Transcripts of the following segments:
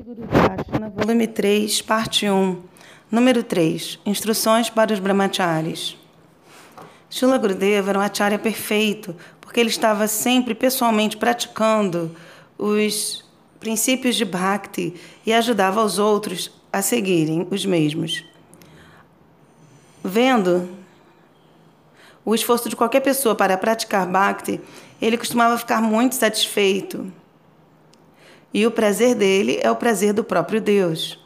Bhakti Guru Darshana, volume 3, parte 1, número 3, Instruções para os Brahmacharis. Shula Gurudeva era um acharya perfeito, porque ele estava sempre pessoalmente praticando os princípios de Bhakti e ajudava os outros a seguirem os mesmos. Vendo o esforço de qualquer pessoa para praticar Bhakti, ele costumava ficar muito satisfeito. E o prazer dele é o prazer do próprio Deus.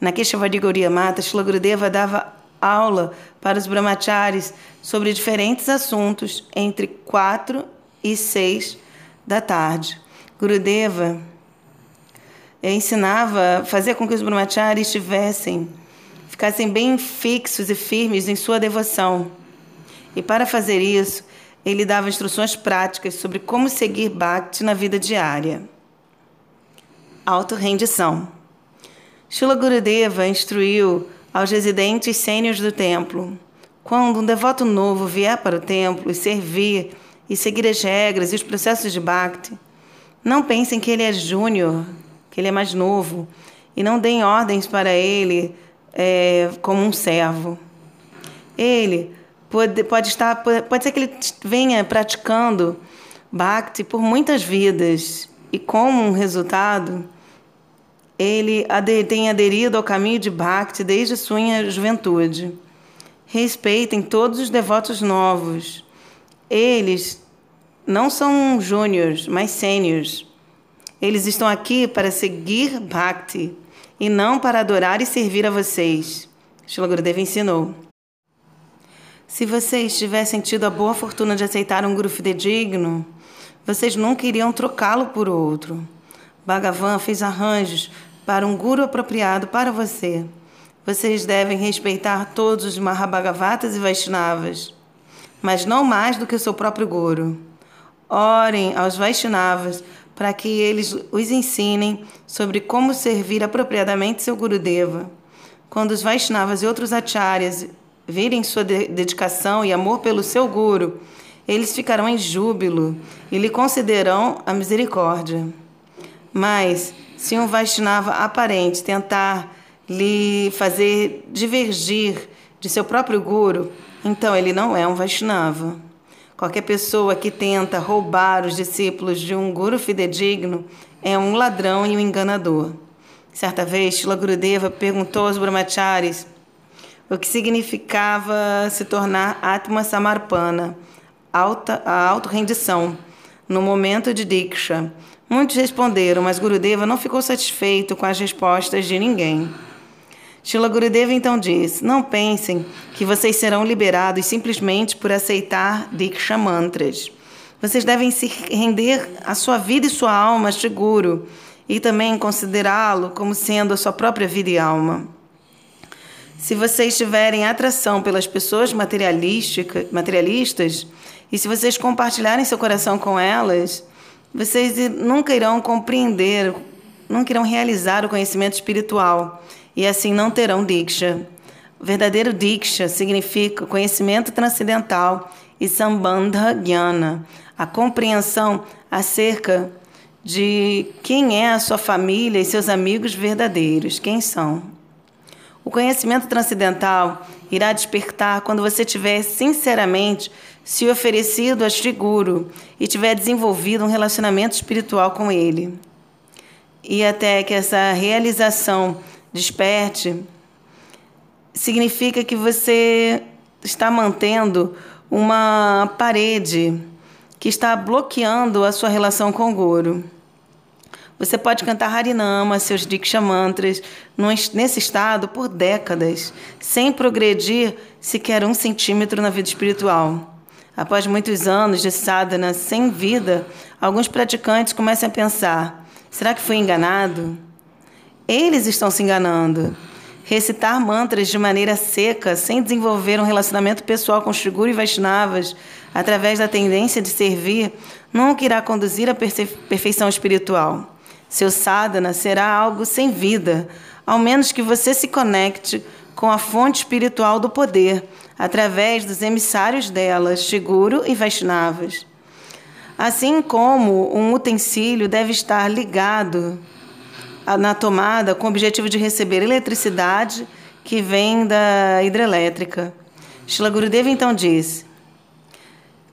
Na Keshavadi Gauriya Mata, Shila Gurudeva dava aula para os brahmacharis sobre diferentes assuntos entre 4 e 6 da tarde. Gurudeva ensinava, fazia com que os brahmacharis estivessem, ficassem bem fixos e firmes em sua devoção. E para fazer isso, ele dava instruções práticas sobre como seguir Bhakti na vida diária. Auto-rendição. Shila Gurudeva instruiu aos residentes sêniores do templo: quando um devoto novo vier para o templo e servir e seguir as regras e os processos de Bhakti, não pensem que ele é júnior, que ele é mais novo, e não deem ordens para ele é, como um servo. Ele pode, pode estar, pode, pode ser que ele venha praticando Bhakti por muitas vidas e como um resultado ele tem aderido ao caminho de Bhakti desde sua juventude. Respeitem todos os devotos novos. Eles não são júniores, mas sêniores. Eles estão aqui para seguir Bhakti e não para adorar e servir a vocês. Shila Gurudeva ensinou. Se vocês tivessem tido a boa fortuna de aceitar um guru fidedigno, vocês nunca iriam trocá-lo por outro. Bhagavan fez arranjos para um guru apropriado para você. Vocês devem respeitar todos os Mahabhagavatas e Vaishnavas, mas não mais do que o seu próprio guru. Orem aos Vaishnavas para que eles os ensinem sobre como servir apropriadamente seu Gurudeva. Quando os Vaishnavas e outros acharyas virem sua dedicação e amor pelo seu Guru, eles ficarão em júbilo e lhe concederão a misericórdia. Mas, se um Vaishnava aparente tentar lhe fazer divergir de seu próprio Guru, então ele não é um Vaishnava. Qualquer pessoa que tenta roubar os discípulos de um guru fidedigno é um ladrão e um enganador. Certa vez, Shila Gurudeva perguntou aos brahmacharis o que significava se tornar Atma Samarpana, alta, a auto-rendição, no momento de Diksha. Muitos responderam, mas Gurudeva não ficou satisfeito com as respostas de ninguém. Shila Gurudeva então diz: Não pensem que vocês serão liberados simplesmente por aceitar Diksha mantras. Vocês devem se render a sua vida e sua alma a Guru e também considerá-lo como sendo a sua própria vida e alma. Se vocês tiverem atração pelas pessoas materialistas e se vocês compartilharem seu coração com elas, vocês nunca irão compreender, nunca irão realizar o conhecimento espiritual e assim não terão Diksha. O verdadeiro Diksha significa conhecimento transcendental e Sambandha Jnana, a compreensão acerca de quem é a sua família e seus amigos verdadeiros, quem são. O conhecimento transcendental irá despertar quando você tiver sinceramente se oferecido a Sri Guru e tiver desenvolvido um relacionamento espiritual com ele. E até que essa realização desperte, significa que você está mantendo uma parede que está bloqueando a sua relação com o Guru. Você pode cantar Harinama, seus Diksha mantras, nesse estado por décadas, sem progredir sequer um centímetro na vida espiritual. Após muitos anos de sadhana sem vida, alguns praticantes começam a pensar: será que fui enganado? Eles estão se enganando. Recitar mantras de maneira seca, sem desenvolver um relacionamento pessoal com Shiguru e Vaishnavas, através da tendência de servir, nunca irá conduzir à perfeição espiritual. Seu sadhana será algo sem vida, ao menos que você se conecte com a fonte espiritual do poder, através dos emissários dela, Shiguru e Vaishnavas. Assim como um utensílio deve estar ligado na tomada com o objetivo de receber eletricidade que vem da hidrelétrica. Shila Gurudeva então disse: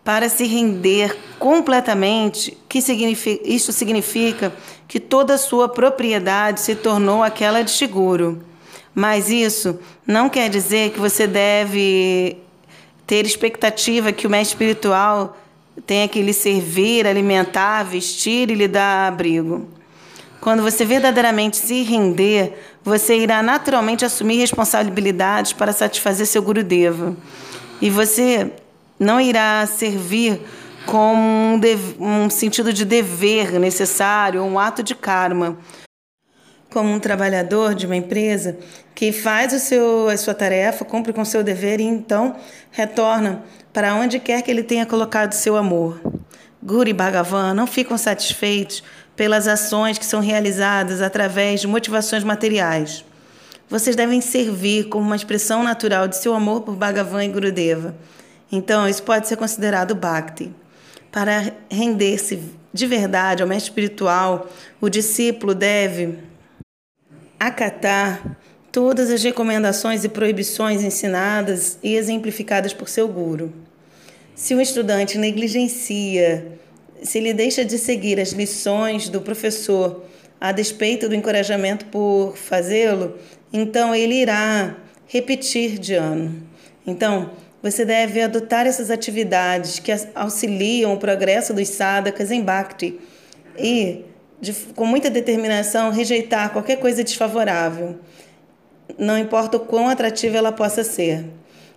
para se render completamente, que significa, isso significa que toda a sua propriedade se tornou aquela de seguro. Mas isso não quer dizer que você deve ter expectativa que o mestre espiritual tenha que lhe servir, alimentar, vestir e lhe dar abrigo. Quando você verdadeiramente se render, você irá naturalmente assumir responsabilidades para satisfazer seu Gurudeva. E você não irá servir como um, um sentido de dever necessário, um ato de karma. Como um trabalhador de uma empresa que faz o seu, a sua tarefa, cumpre com o seu dever e então retorna para onde quer que ele tenha colocado seu amor. Guru e Bhagavan não ficam satisfeitos pelas ações que são realizadas através de motivações materiais. Vocês devem servir como uma expressão natural de seu amor por Bhagavan e Gurudeva. Então, isso pode ser considerado Bhakti. Para render-se de verdade ao mestre espiritual, o discípulo deve acatar todas as recomendações e proibições ensinadas e exemplificadas por seu guru. Se o estudante negligencia, se ele deixa de seguir as lições do professor a despeito do encorajamento por fazê-lo, então ele irá repetir de ano. Então, você deve adotar essas atividades que auxiliam o progresso dos sadhakas em bhakti e, de, com muita determinação, rejeitar qualquer coisa desfavorável, não importa o quão atrativa ela possa ser.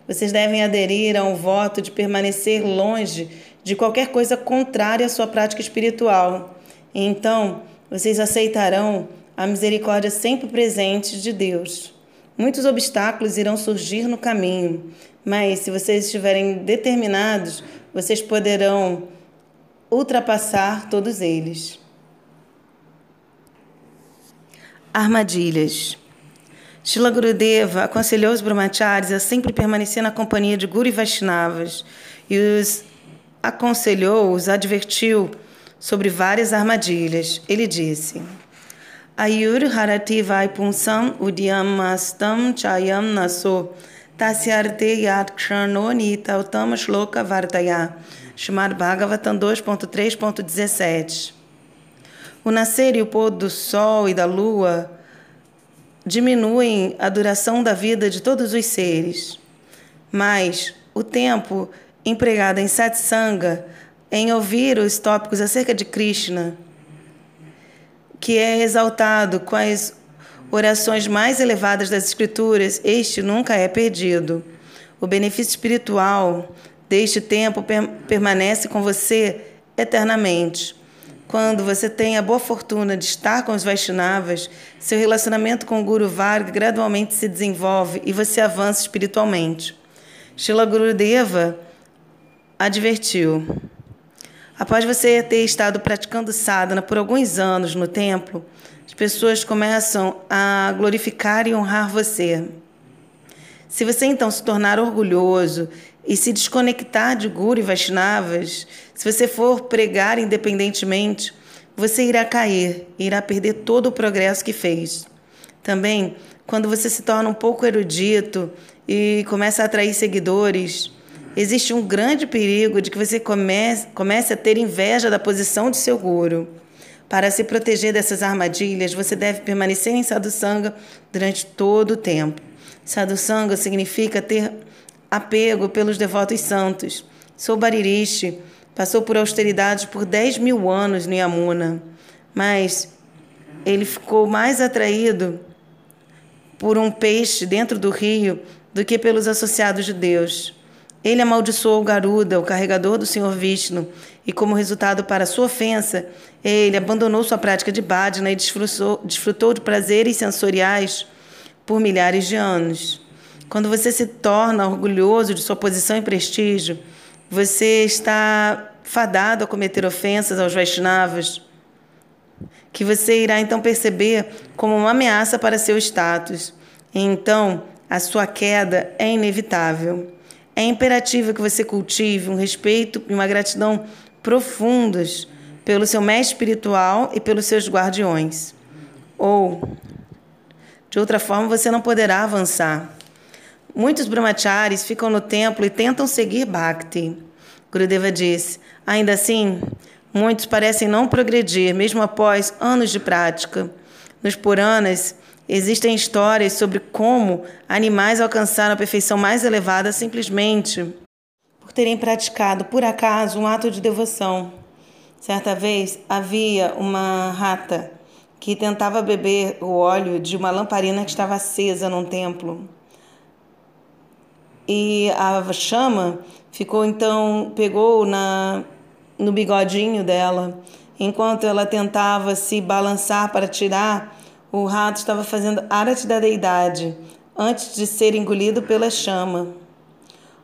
Vocês devem aderir a um voto de permanecer longe de qualquer coisa contrária à sua prática espiritual. E então, vocês aceitarão a misericórdia sempre presente de Deus. Muitos obstáculos irão surgir no caminho, mas se vocês estiverem determinados, vocês poderão ultrapassar todos eles. Armadilhas. Shila Gurudeva aconselhou os brahmacharis a sempre permanecer na companhia de Guru e Vaishnavas e os aconselhou, os advertiu sobre várias armadilhas. Ele disse: Ayur harati vaipunsam udyamastam chayam naso tasyarte yat kshanoni tautama shloka vartaya. Shrimad Bhagavatam 2.3.17 O nascer e o pôr do sol e da lua diminuem a duração da vida de todos os seres, mas o tempo empregado em satsanga, em ouvir os tópicos acerca de Krishna, que é exaltado com as orações mais elevadas das Escrituras, este nunca é perdido. O benefício espiritual deste tempo permanece com você eternamente. Quando você tem a boa fortuna de estar com os Vaishnavas, seu relacionamento com o Guru Varga gradualmente se desenvolve e você avança espiritualmente. Shila Gurudeva advertiu: Após você ter estado praticando sadhana por alguns anos no templo, as pessoas começam a glorificar e honrar você. Se você então se tornar orgulhoso e se desconectar de Guru e Vaishnavas, se você for pregar independentemente, você irá cair e irá perder todo o progresso que fez. Também, quando você se torna um pouco erudito e começa a atrair seguidores, existe um grande perigo de que você comece, comece a ter inveja da posição de seu guru. Para se proteger dessas armadilhas, você deve permanecer em sadhusanga durante todo o tempo. Sadhusanga significa ter apego pelos devotos santos. Sou Baririshi, passou por austeridades por 10 mil anos no Yamuna, mas ele ficou mais atraído por um peixe dentro do rio do que pelos associados de Deus. Ele amaldiçoou Garuda, o carregador do Senhor Vishnu, e como resultado para sua ofensa, ele abandonou sua prática de bhajana e desfrutou, desfrutou de prazeres sensoriais por milhares de anos. Quando você se torna orgulhoso de sua posição e prestígio, você está fadado a cometer ofensas aos Vaishnavas, que você irá então perceber como uma ameaça para seu status. E então, a sua queda é inevitável. É imperativo que você cultive um respeito e uma gratidão profundos pelo seu mestre espiritual e pelos seus guardiões. ou de outra forma você não poderá avançar. Muitos brahmacharis ficam no templo e tentam seguir Bhakti. Gurudeva disse: ainda assim, muitos parecem não progredir, mesmo após anos de prática. Nos Puranas, existem histórias sobre como animais alcançaram a perfeição mais elevada simplesmente por terem praticado, por acaso, um ato de devoção. Certa vez havia uma rata que tentava beber o óleo de uma lamparina que estava acesa num templo. E a chama ficou então, pegou na, no bigodinho dela. Enquanto ela tentava se balançar para tirar, o rato estava fazendo arate da deidade antes de ser engolido pela chama.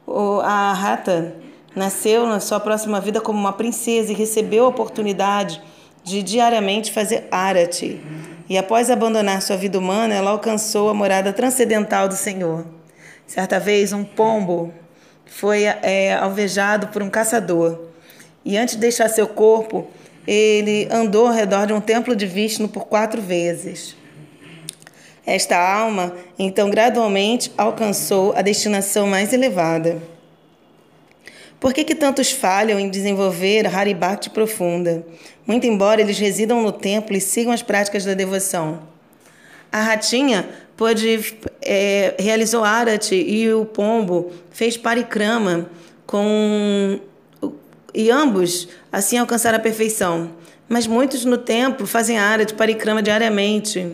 O, a rata nasceu na sua próxima vida como uma princesa e recebeu a oportunidade de diariamente fazer arate. E após abandonar sua vida humana, ela alcançou a morada transcendental do Senhor. Certa vez, um pombo foi é, alvejado por um caçador. E antes de deixar seu corpo, ele andou ao redor de um templo de Vishnu por quatro vezes. Esta alma, então, gradualmente alcançou a destinação mais elevada. Por que, que tantos falham em desenvolver a Haribhakti profunda? Muito embora eles residam no templo e sigam as práticas da devoção. A ratinha pôde, é, realizou Arati e o pombo fez parikrama com e ambos assim alcançaram a perfeição. Mas muitos no templo fazem Arati parikrama diariamente,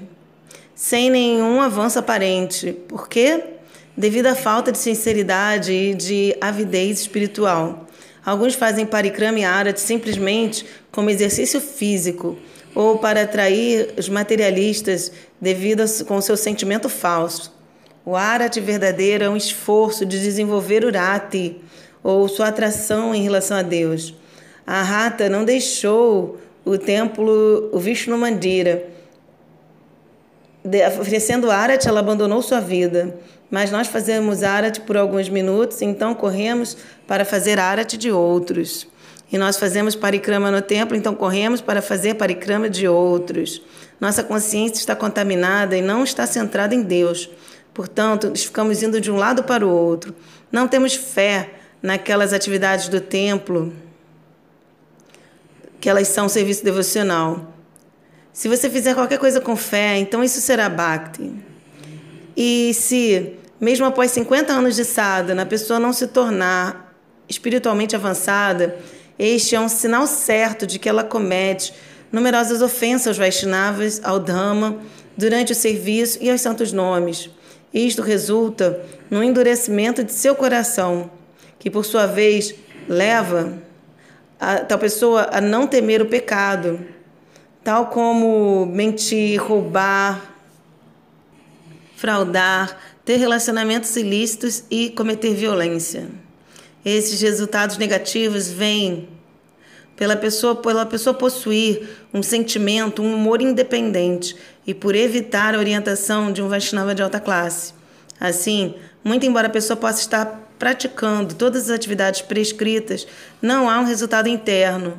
sem nenhum avanço aparente. Por quê? Devido à falta de sinceridade e de avidez espiritual. Alguns fazem parikrama e Arati simplesmente como exercício físico ou para atrair os materialistas devido a, com seu sentimento falso. O arati verdadeiro é um esforço de desenvolver o rati, ou sua atração em relação a Deus. A rata não deixou o templo, o Vishnu Mandira. De, oferecendo arati, ela abandonou sua vida. Mas nós fazemos arati por alguns minutos, então corremos para fazer arati de outros. E nós fazemos parikrama no templo, então corremos para fazer parikrama de outros. Nossa consciência está contaminada e não está centrada em Deus. Portanto, ficamos indo de um lado para o outro. Não temos fé naquelas atividades do templo, que elas são serviço devocional. Se você fizer qualquer coisa com fé, então isso será bhakti. E se, mesmo após 50 anos de sadhana, a pessoa não se tornar espiritualmente avançada, este é um sinal certo de que ela comete numerosas ofensas aos Vaishnavas, ao Dhamma, durante o serviço e aos santos nomes. Isto resulta no endurecimento de seu coração, que por sua vez leva a tal pessoa a não temer o pecado, tal como mentir, roubar, fraudar, ter relacionamentos ilícitos e cometer violência. Esses resultados negativos vêm pela pessoa, pela pessoa possuir um sentimento, um humor independente e por evitar a orientação de um Vaishnava de alta classe. Assim, muito embora a pessoa possa estar praticando todas as atividades prescritas, não há um resultado interno.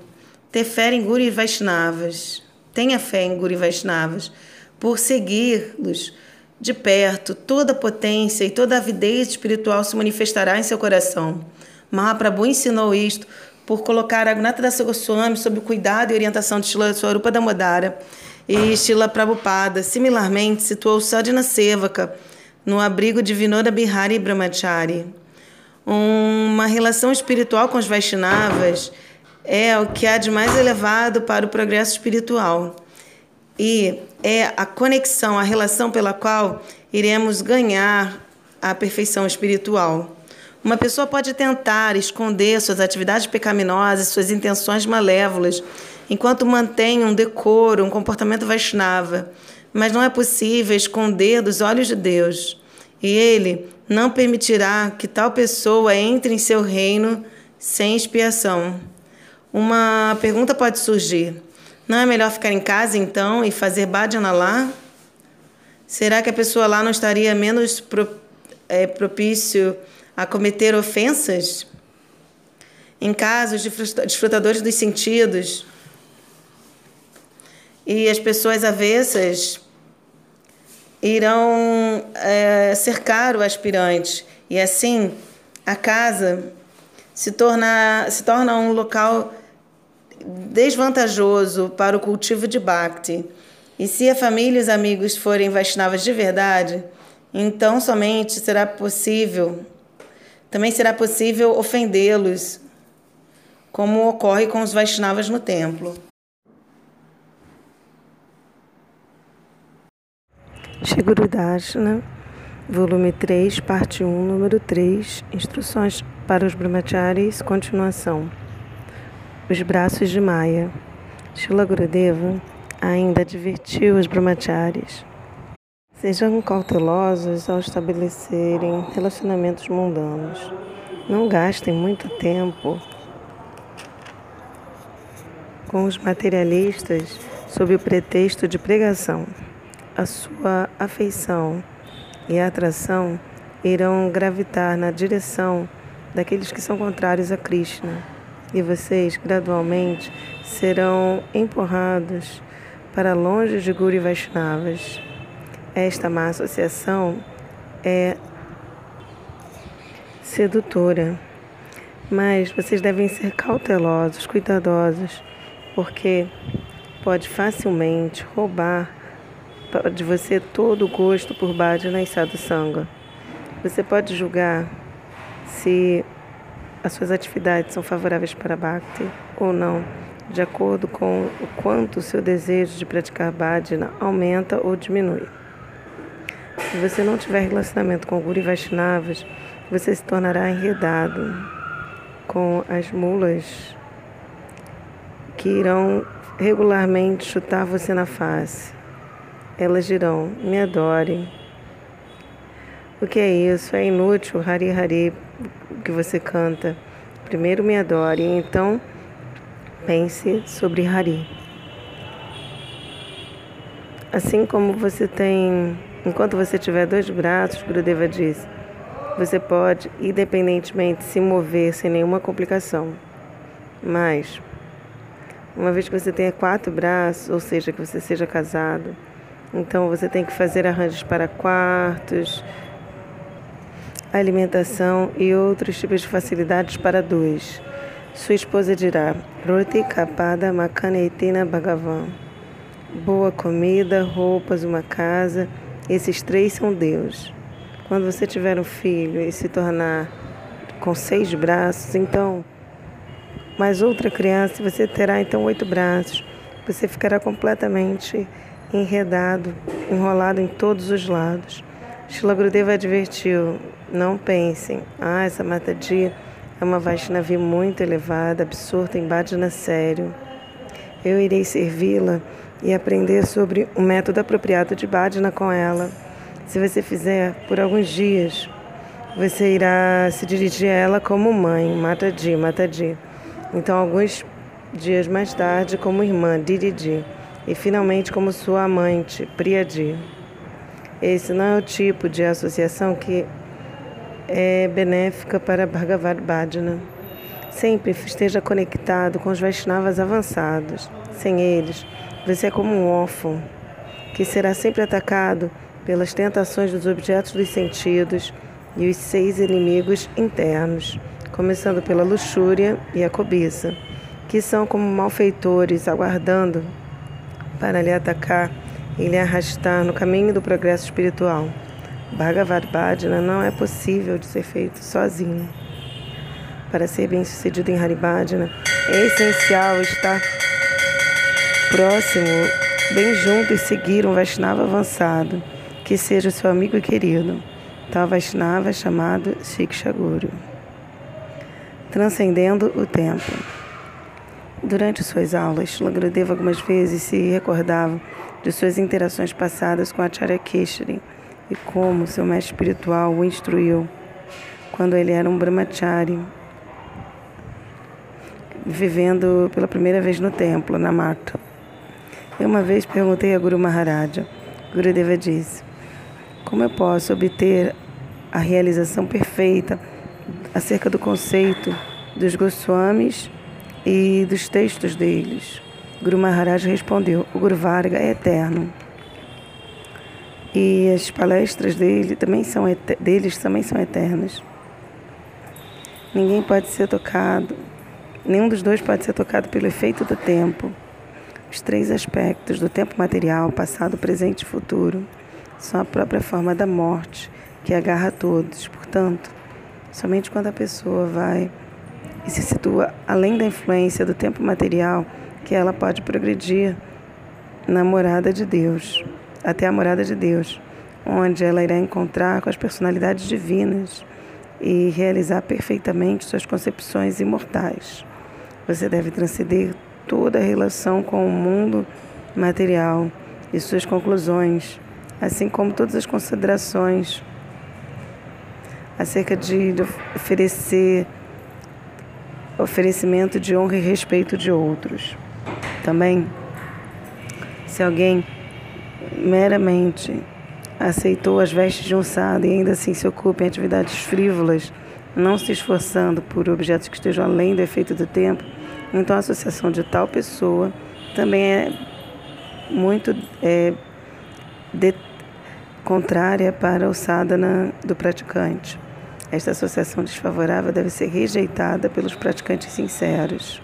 Ter fé em Guru e Vaishnavas. Tenha fé em Guru e Vaishnavas. Por segui-los de perto, toda a potência e toda a avidez espiritual se manifestará em seu coração. Mahaprabhu ensinou isto por colocar Agnata Goswami sob o cuidado e orientação de Shila Swarupa Damodara e Shila Prabhupada. Similarmente, situou Sadhana Sevaka no abrigo de Vinora Bihari Brahmachari. Uma relação espiritual com os Vaishnavas é o que há de mais elevado para o progresso espiritual. E é a conexão, a relação pela qual iremos ganhar a perfeição espiritual. Uma pessoa pode tentar esconder suas atividades pecaminosas, suas intenções malévolas, enquanto mantém um decoro, um comportamento Vaishnava, mas não é possível esconder dos olhos de Deus. E Ele não permitirá que tal pessoa entre em seu reino sem expiação. Uma pergunta pode surgir: não é melhor ficar em casa então e fazer bhajana lá? Será que a pessoa lá não estaria menos pro, é, propício a cometer ofensas? Em casos de desfrutadores dos sentidos e as pessoas avessas irão é, cercar o aspirante e assim a casa se torna, se torna um local desvantajoso para o cultivo de Bhakti. E se a família e os amigos forem Vaishnavas de verdade, então somente será possível, também será possível ofendê-los, como ocorre com os Vaishnavas no templo. Shri Guru Dashna, volume 3, parte 1, número 3, instruções para os brahmacharis, continuação. Os braços de Maya. Shila Gurudeva ainda advertiu os brahmacharis. Sejam cautelosos ao estabelecerem relacionamentos mundanos. Não gastem muito tempo com os materialistas sob o pretexto de pregação a sua afeição e a atração irão gravitar na direção daqueles que são contrários a Krishna, e vocês gradualmente serão empurrados para longe de Guru Vaishnavas. Esta má associação é sedutora, mas vocês devem ser cautelosos, cuidadosos, porque pode facilmente roubar de você todo o gosto por Bhajana Sadhu Sangha. Você pode julgar se as suas atividades são favoráveis para Bhakti ou não, de acordo com o quanto o seu desejo de praticar Bhajana aumenta ou diminui. Se você não tiver relacionamento com Guru e Vaishnavas, você se tornará enredado com as mulas que irão regularmente chutar você na face. Elas dirão: Me adorem. O que é isso? É inútil, Hari Hari, que você canta. Primeiro me adore, então pense sobre Hari. Assim como você tem, enquanto você tiver dois braços, Gurudeva diz, você pode, independentemente, se mover sem nenhuma complicação. Mas, uma vez que você tenha quatro braços, ou seja, que você seja casado, então você tem que fazer arranjos para quartos, alimentação e outros tipos de facilidades para dois. Sua esposa dirá: Roti Kapada Makaneitina Bhagavan. Boa comida, roupas, uma casa. Esses três são Deus. Quando você tiver um filho e se tornar com seis braços, então mais outra criança, você terá então oito braços. Você ficará completamente enredado, enrolado em todos os lados. Shila advertiu: não pensem, ah, essa matadia é uma Vaishnavi muito elevada, absorta em sério. Eu irei servi-la e aprender sobre o método apropriado de bhajana com ela. Se você fizer por alguns dias, você irá se dirigir a ela como mãe, Mataji, Mataji. Então, alguns dias mais tarde, como irmã, Diridi e finalmente como sua amante, Priyadi. Esse não é o tipo de associação que é benéfica para Bhagavad Bhajana. Sempre esteja conectado com os Vaishnavas avançados. Sem eles, você é como um órfão que será sempre atacado pelas tentações dos objetos dos sentidos e os seis inimigos internos, começando pela luxúria e a cobiça, que são como malfeitores aguardando para lhe atacar e lhe arrastar no caminho do progresso espiritual. Bhagavad Bhajana não é possível de ser feito sozinho. Para ser bem sucedido em Haribhajana, é essencial estar próximo, bem junto e seguir um Vaishnava avançado, que seja seu amigo querido. Tal Vaishnava chamado Shiksha Guru. Transcendendo o tempo. Durante suas aulas, Lagradeva algumas vezes se recordava de suas interações passadas com Acharya Keshari e como seu mestre espiritual o instruiu quando ele era um brahmachari, vivendo pela primeira vez no templo, na mata. Eu uma vez perguntei a Guru Maharaja, Gurudeva disse, como eu posso obter a realização perfeita acerca do conceito dos Goswamis e dos textos deles. Guru Maharaj respondeu: O Guru Varga é eterno. E as palestras dele também são deles também são eternas. Ninguém pode ser tocado, nenhum dos dois pode ser tocado pelo efeito do tempo. Os três aspectos do tempo material, passado, presente e futuro, são a própria forma da morte que agarra a todos. Portanto, somente quando a pessoa vai e se situa além da influência do tempo material que ela pode progredir na morada de Deus até a morada de Deus, onde ela irá encontrar com as personalidades divinas e realizar perfeitamente suas concepções imortais. Você deve transcender toda a relação com o mundo material e suas conclusões, assim como todas as considerações acerca de oferecer oferecimento de honra e respeito de outros. Também, se alguém meramente aceitou as vestes de um sábio e ainda assim se ocupa em atividades frívolas, não se esforçando por objetos que estejam além do efeito do tempo, então a associação de tal pessoa também é muito é, de, contrária para o sadhana do praticante. Esta associação desfavorável deve ser rejeitada pelos praticantes sinceros.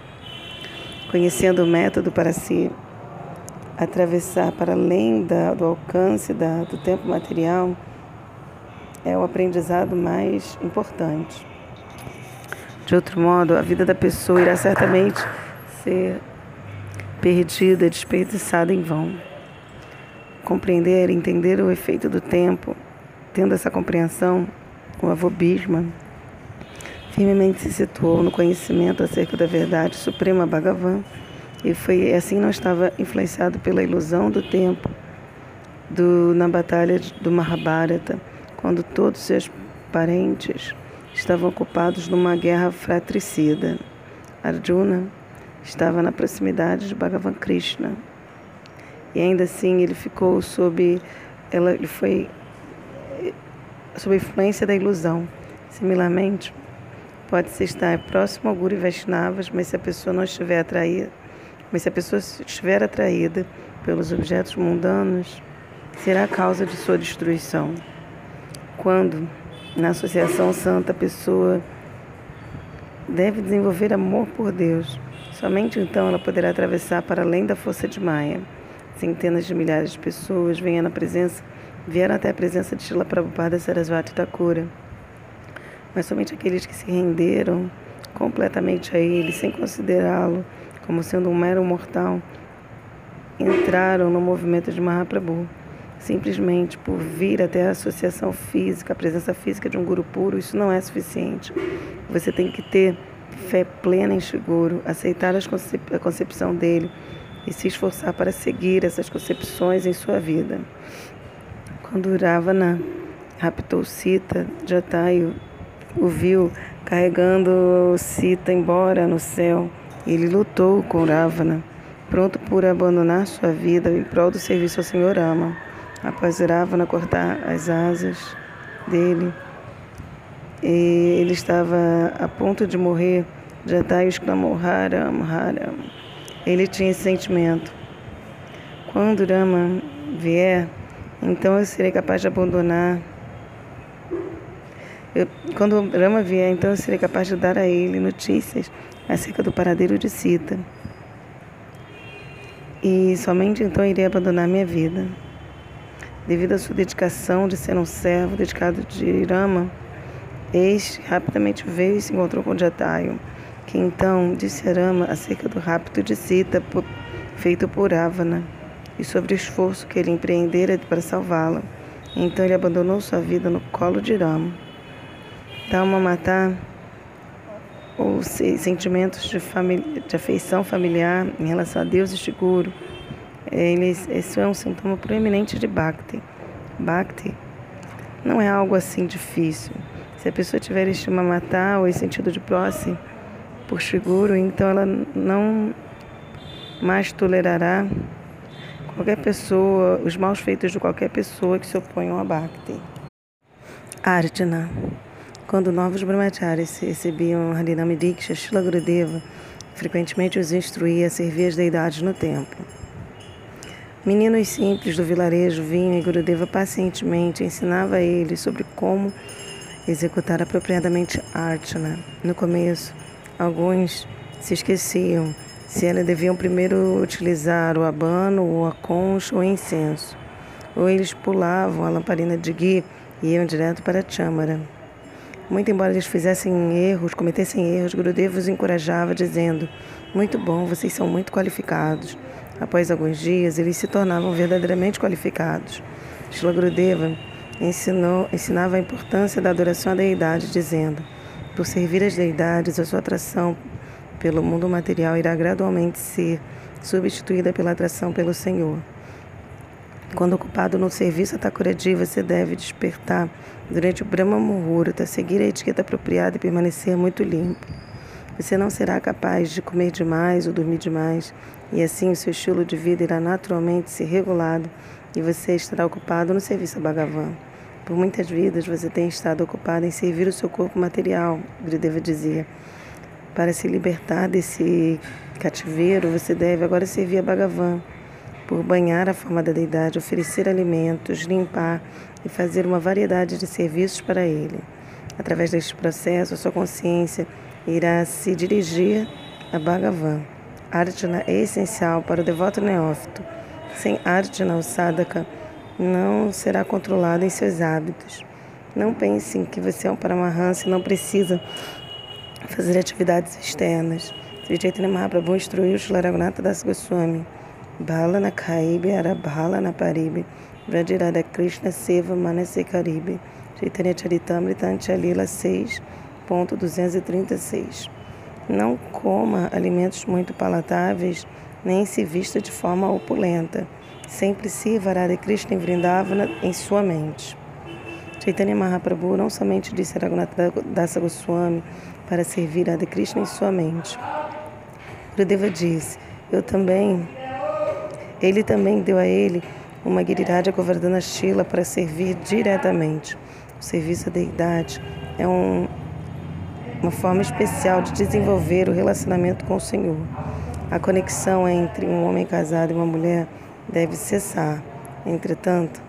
Conhecendo o método para si atravessar para além da, do alcance da, do tempo material é o aprendizado mais importante. De outro modo, a vida da pessoa irá certamente ser perdida, desperdiçada em vão. Compreender, entender o efeito do tempo, tendo essa compreensão, o avô Bhishma firmemente se situou no conhecimento acerca da verdade suprema Bhagavan e foi assim não estava influenciado pela ilusão do tempo do, na batalha do Mahabharata, quando todos seus parentes estavam ocupados numa guerra fratricida. Arjuna estava na proximidade de Bhagavan Krishna. E ainda assim ele ficou sob ela ele foi sob a influência da ilusão. Similarmente, pode-se estar próximo ao Guru e Vaishnavas, mas se a pessoa não estiver atraída mas se a pessoa estiver atraída pelos objetos mundanos, será a causa de sua destruição. Quando, na associação santa, a pessoa deve desenvolver amor por Deus, somente então ela poderá atravessar para além da força de Maia. Centenas de milhares de pessoas vieram, presença, vieram até a presença de Shila Prabhupada Sarasvati Thakura, mas somente aqueles que se renderam completamente a ele, sem considerá-lo como sendo um mero mortal, entraram no movimento de Mahaprabhu. Simplesmente por vir até a associação física, a presença física de um guru puro, isso não é suficiente. Você tem que ter fé plena em Shiguru, aceitar concep a concepção dele e se esforçar para seguir essas concepções em sua vida. Quando Ravana raptou Sita, Jatayu o viu carregando Sita embora no céu ele lutou com Ravana, pronto por abandonar sua vida em prol do serviço ao Senhor Ama. Após Ravana cortar as asas dele, e ele estava a ponto de morrer, Jatayu exclamou Haram, Haram. Ele tinha esse sentimento. Quando Rama vier, então eu serei capaz de abandonar. Eu, quando Rama vier, então eu serei capaz de dar a ele notícias acerca do paradeiro de Sita. E somente então irei abandonar minha vida. Devido à sua dedicação de ser um servo dedicado de Rama, este rapidamente veio e se encontrou com Jatayu, que então disse a Rama acerca do rapto de Sita feito por Ravana e sobre o esforço que ele empreendera para salvá-la. Então ele abandonou sua vida no colo de Rama. Dharma matar ou sentimentos de, de afeição familiar em relação a Deus e Shiguru, eles, isso é um sintoma proeminente de Bhakti. Bhakti não é algo assim difícil. Se a pessoa tiver estima matar ou sentido de posse por Shiguru, então ela não mais tolerará qualquer pessoa, os maus feitos de qualquer pessoa que se oponham a Bhakti. Arjuna quando novos brahmacharis recebiam Harinam Diksha, Shila Gurudeva frequentemente os instruía a servir as deidades no templo. Meninos simples do vilarejo vinham e Gurudeva pacientemente ensinava a eles sobre como executar apropriadamente Archana. No começo, alguns se esqueciam se eles deviam primeiro utilizar o abano, ou a concha ou incenso. Ou eles pulavam a lamparina de ghee e iam direto para a Chamara. Muito embora eles fizessem erros, cometessem erros, Gurudeva os encorajava, dizendo: Muito bom, vocês são muito qualificados. Após alguns dias, eles se tornavam verdadeiramente qualificados. Shila Gurudeva ensinou, ensinava a importância da adoração à deidade, dizendo: Por servir as deidades, a sua atração pelo mundo material irá gradualmente ser substituída pela atração pelo Senhor. Quando ocupado no serviço a Thakuradi, você deve despertar durante o Brahma Muhurta, seguir a etiqueta apropriada e permanecer muito limpo. Você não será capaz de comer demais ou dormir demais, e assim o seu estilo de vida irá naturalmente ser regulado e você estará ocupado no serviço a Bhagavan. Por muitas vidas você tem estado ocupado em servir o seu corpo material, Grideva dizia. Para se libertar desse cativeiro, você deve agora servir a Bhagavan, por banhar a forma da deidade, oferecer alimentos, limpar e fazer uma variedade de serviços para ele. Através deste processo, a sua consciência irá se dirigir a Bhagavan. Arjuna é essencial para o devoto neófito. Sem Arjuna, o sadhaka não será controlado em seus hábitos. Não pense que você é um Paramahansa e não precisa fazer atividades externas. Chaitanya Mahaprabhu instruiu Shri Raghunatha Das Goswami. Bala na Kaibe, Arabala na Paribe, Vradirada Krishna Seva Manase Karibe. Chaitanya Charitamrita Anchalila 6.236. Não coma alimentos muito palatáveis, nem se vista de forma opulenta. Sempre sirva Arada Krishna em Vrindavana em sua mente. Chaitanya Mahaprabhu não somente disse a Raghunatha Dasa Goswami para servir a Krishna em sua mente. Gurudeva disse, eu também, ele também deu a ele uma Giriraj Govardhana Shila para servir diretamente. O serviço à deidade é um, uma forma especial de desenvolver o relacionamento com o Senhor. A conexão entre um homem casado e uma mulher deve cessar. Entretanto,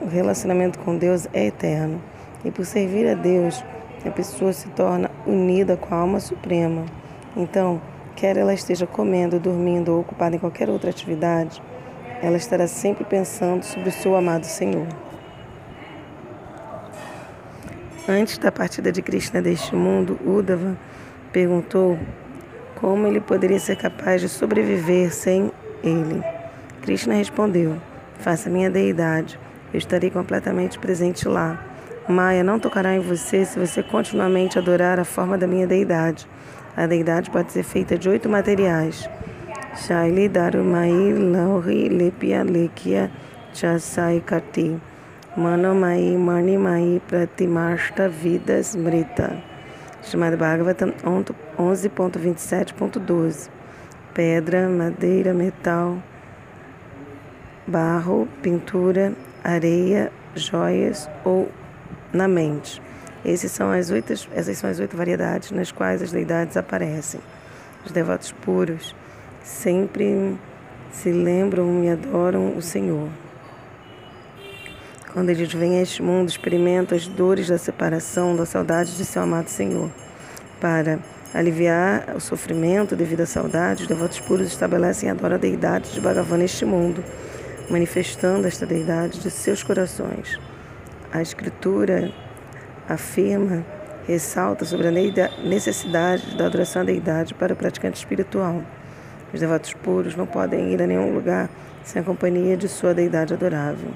o relacionamento com Deus é eterno. E por servir a Deus, a pessoa se torna unida com a alma suprema. Então, quer ela esteja comendo, dormindo ou ocupada em qualquer outra atividade, ela estará sempre pensando sobre o seu amado Senhor. Antes da partida de Krishna deste mundo, Uddhava perguntou como ele poderia ser capaz de sobreviver sem ele. Krishna respondeu: Faça minha deidade, eu estarei completamente presente lá. Maia não tocará em você se você continuamente adorar a forma da minha deidade. A deidade pode ser feita de oito materiais. Shaili Darumai Lauri Lepia Lekia Chasai Kati Manomai Manimai Pratimashta Vidas Mrita. Chamada Bhagavatam 11.27.12 Pedra, madeira, metal, barro, pintura, areia, joias ou na mente. Essas são as oito, essas são as oito variedades nas quais as deidades aparecem. Os devotos puros sempre se lembram e adoram o Senhor. Quando eles vêm a este mundo, experimentam as dores da separação, da saudade de seu amado Senhor. Para aliviar o sofrimento devido à saudade, os devotos puros estabelecem e adoram a deidade de Bhagavan neste mundo, manifestando esta deidade de seus corações. A Escritura afirma, ressalta sobre a necessidade da adoração à deidade para o praticante espiritual. Os devotos puros não podem ir a nenhum lugar sem a companhia de sua deidade adorável.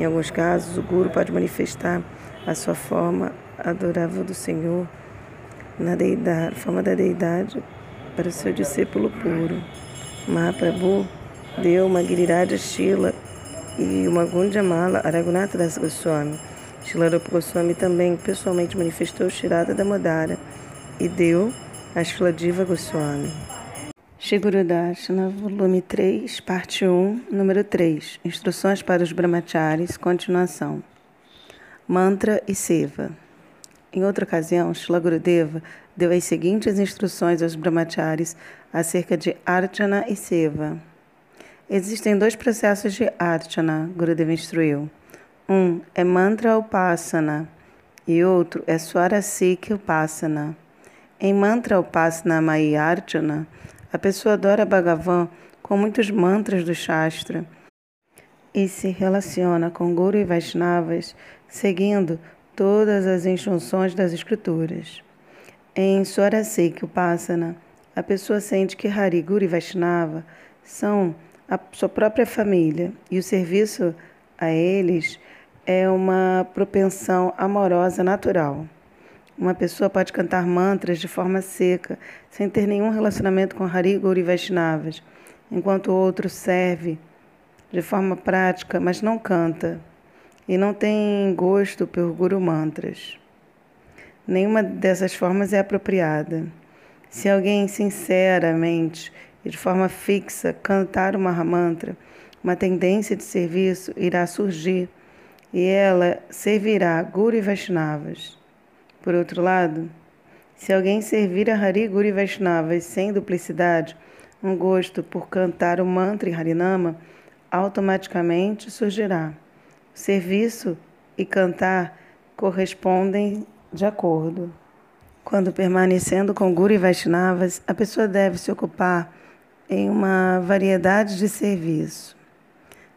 Em alguns casos, o Guru pode manifestar a sua forma adorável do Senhor na deidade, forma da deidade para o seu discípulo puro. Mahaprabhu deu uma Giriraj Shila e uma Gunjamala Aragunata Das Goswami Shilarupa Goswami também pessoalmente manifestou o Shirada Damodara e deu a Shiladiva Goswami. Shigurudashana, volume 3, parte 1, número 3. Instruções para os brahmacharis, continuação. Mantra e Seva. Em outra ocasião, Shila Gurudeva deu as seguintes instruções aos brahmacharis acerca de Archana e Seva. Existem dois processos de archana, Gurudeva instruiu. Um é mantra upasana e outro é swarasik upasana. Em mantra upasana mai archana, a pessoa adora Bhagavan com muitos mantras do Shastra e se relaciona com Guru e Vaishnavas seguindo todas as instruções das Escrituras. Em Swarasik Upasana, a pessoa sente que Hari, Guru e Vaishnava são a sua própria família e o serviço a eles é uma propensão amorosa natural. Uma pessoa pode cantar mantras de forma seca, sem ter nenhum relacionamento com Hari, Guru e Vaishnavas, enquanto o outro serve de forma prática, mas não canta e não tem gosto por Guru Mantras. Nenhuma dessas formas é apropriada. Se alguém sinceramente e de forma fixa cantar o Mahamantra, uma tendência de serviço irá surgir e ela servirá Guru e Vaishnavas. Por outro lado, se alguém servir a Hari Guru e Vaishnavas sem duplicidade, um gosto por cantar o mantra em Harinama, automaticamente surgirá. O serviço e cantar correspondem de acordo. Quando permanecendo com Guru e Vaishnavas, a pessoa deve se ocupar em uma variedade de serviço.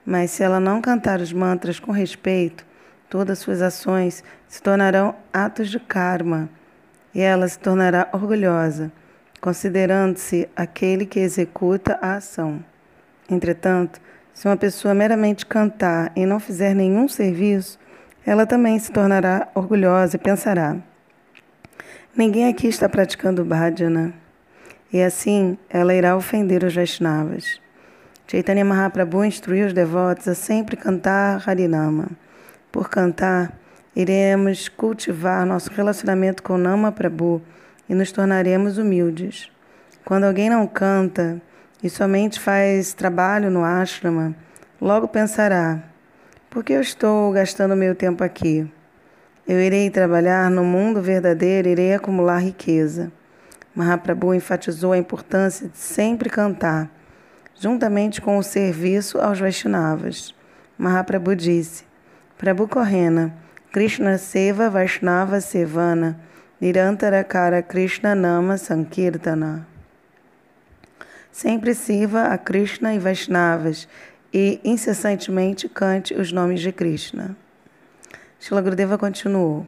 Mas se ela não cantar os mantras com respeito, todas suas ações se tornarão atos de karma e ela se tornará orgulhosa, considerando-se aquele que executa a ação. Entretanto, se uma pessoa meramente cantar e não fizer nenhum serviço, ela também se tornará orgulhosa e pensará: Ninguém aqui está praticando bhajana e assim ela irá ofender os Vaishnavas. Chaitanya Mahaprabhu instruiu os devotos a sempre cantar Harinama. Por cantar, iremos cultivar nosso relacionamento com Nama Prabhu e nos tornaremos humildes. Quando alguém não canta e somente faz trabalho no ashrama, logo pensará: por que eu estou gastando meu tempo aqui? Eu irei trabalhar no mundo verdadeiro, irei acumular riqueza. Mahaprabhu enfatizou a importância de sempre cantar, juntamente com o serviço aos Vaishnavas. Mahaprabhu disse: Prabhu Correna, Krishna Seva Vaishnava Sevana, Nirantarakara Krishna Nama Sankirtana. Sempre sirva a Krishna e Vaishnavas e incessantemente cante os nomes de Krishna. Shila Gurudeva continuou.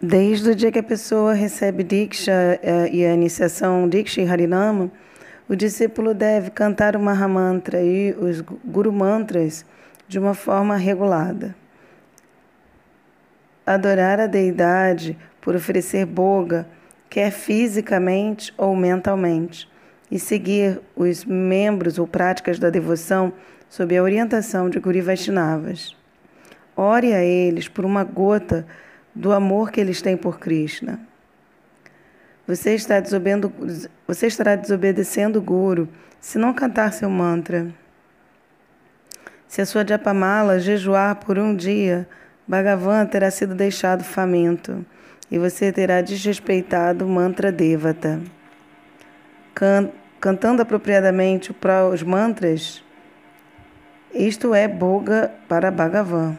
Desde o dia que a pessoa recebe Diksha eh, e a iniciação Diksha e Harinama, o discípulo deve cantar o Mahamantra e os Guru Mantras de uma forma regulada. Adorar a deidade por oferecer boga, quer fisicamente ou mentalmente, e seguir os membros ou práticas da devoção sob a orientação de Guru Vaishnavas. Ore a eles por uma gota do amor que eles têm por Krishna. Você, está você estará desobedecendo o Guru se não cantar seu mantra. Se a sua japamala jejuar por um dia, Bhagavan terá sido deixado faminto e você terá desrespeitado o mantra Devata. Can, cantando apropriadamente os mantras, isto é boga para Bhagavan.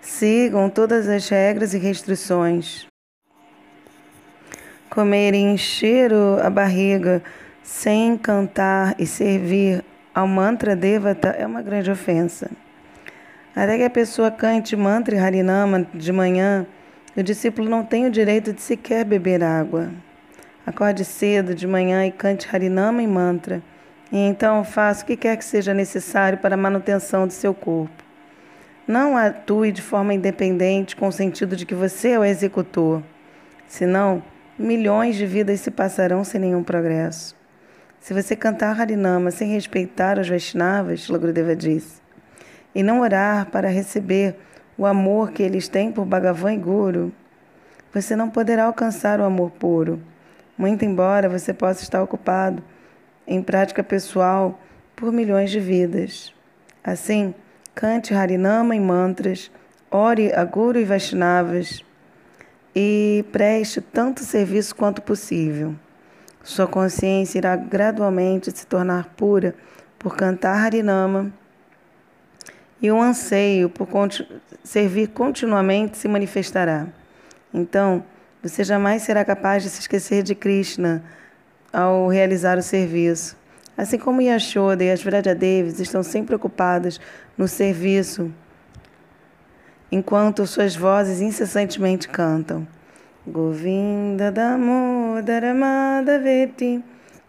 Sigam todas as regras e restrições. Comer e encher a barriga sem cantar e servir ao mantra Devata é uma grande ofensa. Até que a pessoa cante mantra e harinama de manhã, o discípulo não tem o direito de sequer beber água. Acorde cedo de manhã e cante harinama e mantra, e então faça o que quer que seja necessário para a manutenção do seu corpo. Não atue de forma independente com o sentido de que você é o executor. Senão, milhões de vidas se passarão sem nenhum progresso. Se você cantar Harinama sem respeitar os Vaishnavas, Lagradeva disse, e não orar para receber o amor que eles têm por Bhagavan e Guru, você não poderá alcançar o amor puro, muito embora você possa estar ocupado em prática pessoal por milhões de vidas. Assim, cante Harinama e mantras, ore a Guru e Vaishnavas e preste tanto serviço quanto possível. Sua consciência irá gradualmente se tornar pura por cantar Harinama e o anseio por servir continuamente se manifestará. Então, você jamais será capaz de se esquecer de Krishna ao realizar o serviço. Assim como Yashoda e as Vrajadevis estão sempre ocupadas no serviço, enquanto suas vozes incessantemente cantam. Govinda Damodara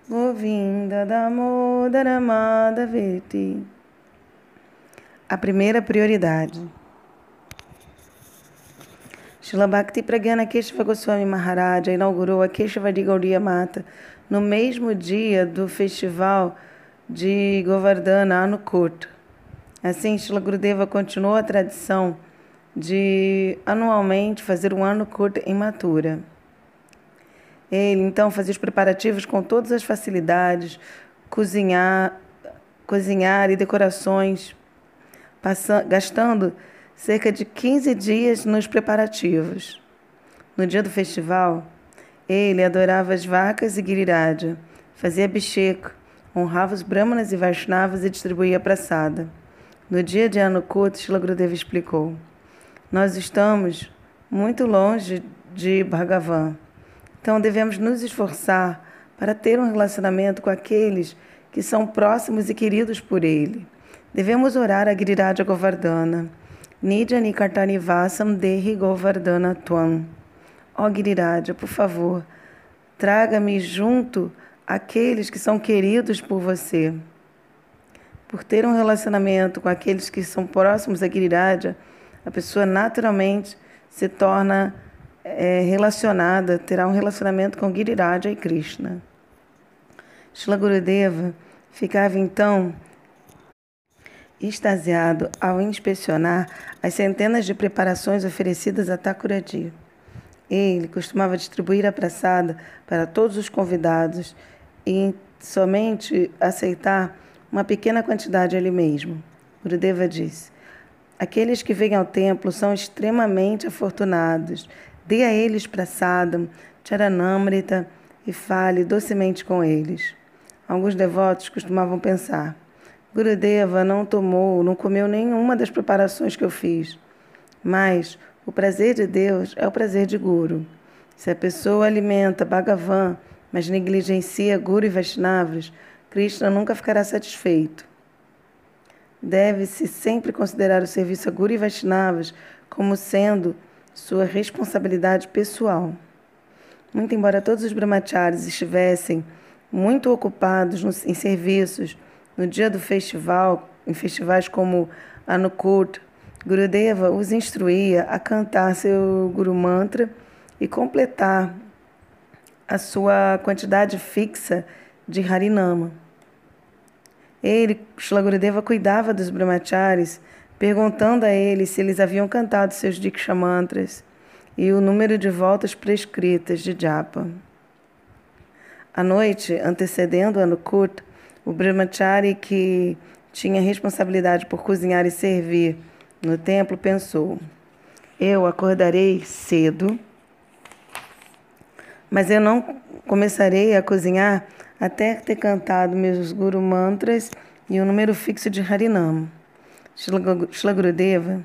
Govinda Damodara Madhaveti. A primeira prioridade. Shila Bhakti Pragyana Keshava Goswami Maharaja inaugurou a Keshava de Gaudiya Mata no mesmo dia do festival de Govardhana Anukut. Assim, Shila Gurudeva continuou a tradição de anualmente fazer um Anukut em Mathura. Ele então fazia os preparativos com todas as facilidades, cozinhar, cozinhar e decorações, passando, gastando cerca de 15 dias nos preparativos. No dia do festival, ele adorava as vacas e Giriraj, fazia bicheco, honrava os brahmanas e vaishnavas e distribuía praçada. No dia de Anukut, Shila Gurudeva explicou, nós estamos muito longe de Bhagavan, então devemos nos esforçar para ter um relacionamento com aqueles que são próximos e queridos por ele. Devemos orar a Giriraja Govardhana, Nidya Vasam Dehi Govardhana Tvam. Ó Giriraja, por favor, traga-me junto aqueles que são queridos por você. Por ter um relacionamento com aqueles que são próximos a Giriraja, a pessoa naturalmente se torna é, relacionada, terá um relacionamento com Giriraja e Krishna. Shila Gurudeva ficava então extasiado ao inspecionar as centenas de preparações oferecidas a Thakuradi. Ele costumava distribuir a praçada para todos os convidados e somente aceitar uma pequena quantidade ali mesmo. Gurudeva disse: Aqueles que vêm ao templo são extremamente afortunados. Dê a eles praçada, charanamrita e fale docemente com eles. Alguns devotos costumavam pensar: Gurudeva não tomou, não comeu nenhuma das preparações que eu fiz. Mas o prazer de Deus é o prazer de Guru. Se a pessoa alimenta Bhagavan, mas negligencia Guru e Vaishnavas, Krishna nunca ficará satisfeito. Deve-se sempre considerar o serviço a Guru e Vaishnavas como sendo sua responsabilidade pessoal. Muito embora todos os brahmacharis estivessem muito ocupados nos, em serviços no dia do festival, em festivais como Anukut, Gurudeva os instruía a cantar seu Guru Mantra e completar a sua quantidade fixa de Harinama. Ele, Shila Gurudeva, cuidava dos brahmacharis, perguntando a eles se eles haviam cantado seus Diksha Mantras e o número de voltas prescritas de japa. À noite, antecedendo Anukut, o brahmachari que tinha responsabilidade por cozinhar e servir no templo pensou: Eu acordarei cedo, mas eu não começarei a cozinhar até ter cantado meus Guru Mantras e o um número fixo de Harinam. Shila Gurudeva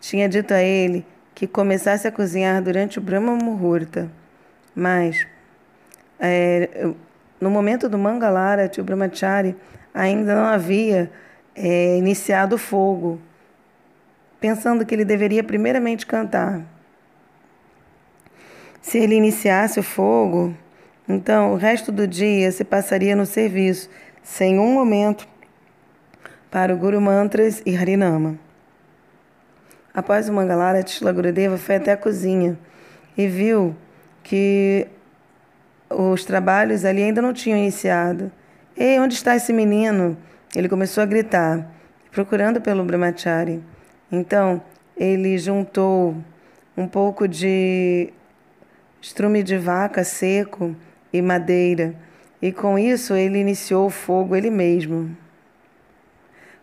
tinha dito a ele que começasse a cozinhar durante o Brahma Muhurta, mas é, no momento do Mangalara, o Brahmachari ainda não havia é, iniciado o fogo pensando que ele deveria primeiramente cantar. Se ele iniciasse o fogo, então o resto do dia se passaria no serviço, sem um momento para o Guru Mantras e Harinama. Após o Mangalara, Tishla Gurudeva foi até a cozinha e viu que os trabalhos ali ainda não tinham iniciado. Ei, onde está esse menino? Ele começou a gritar, procurando pelo Brahmachari. Então, ele juntou um pouco de estrume de vaca seco e madeira, e com isso ele iniciou o fogo ele mesmo.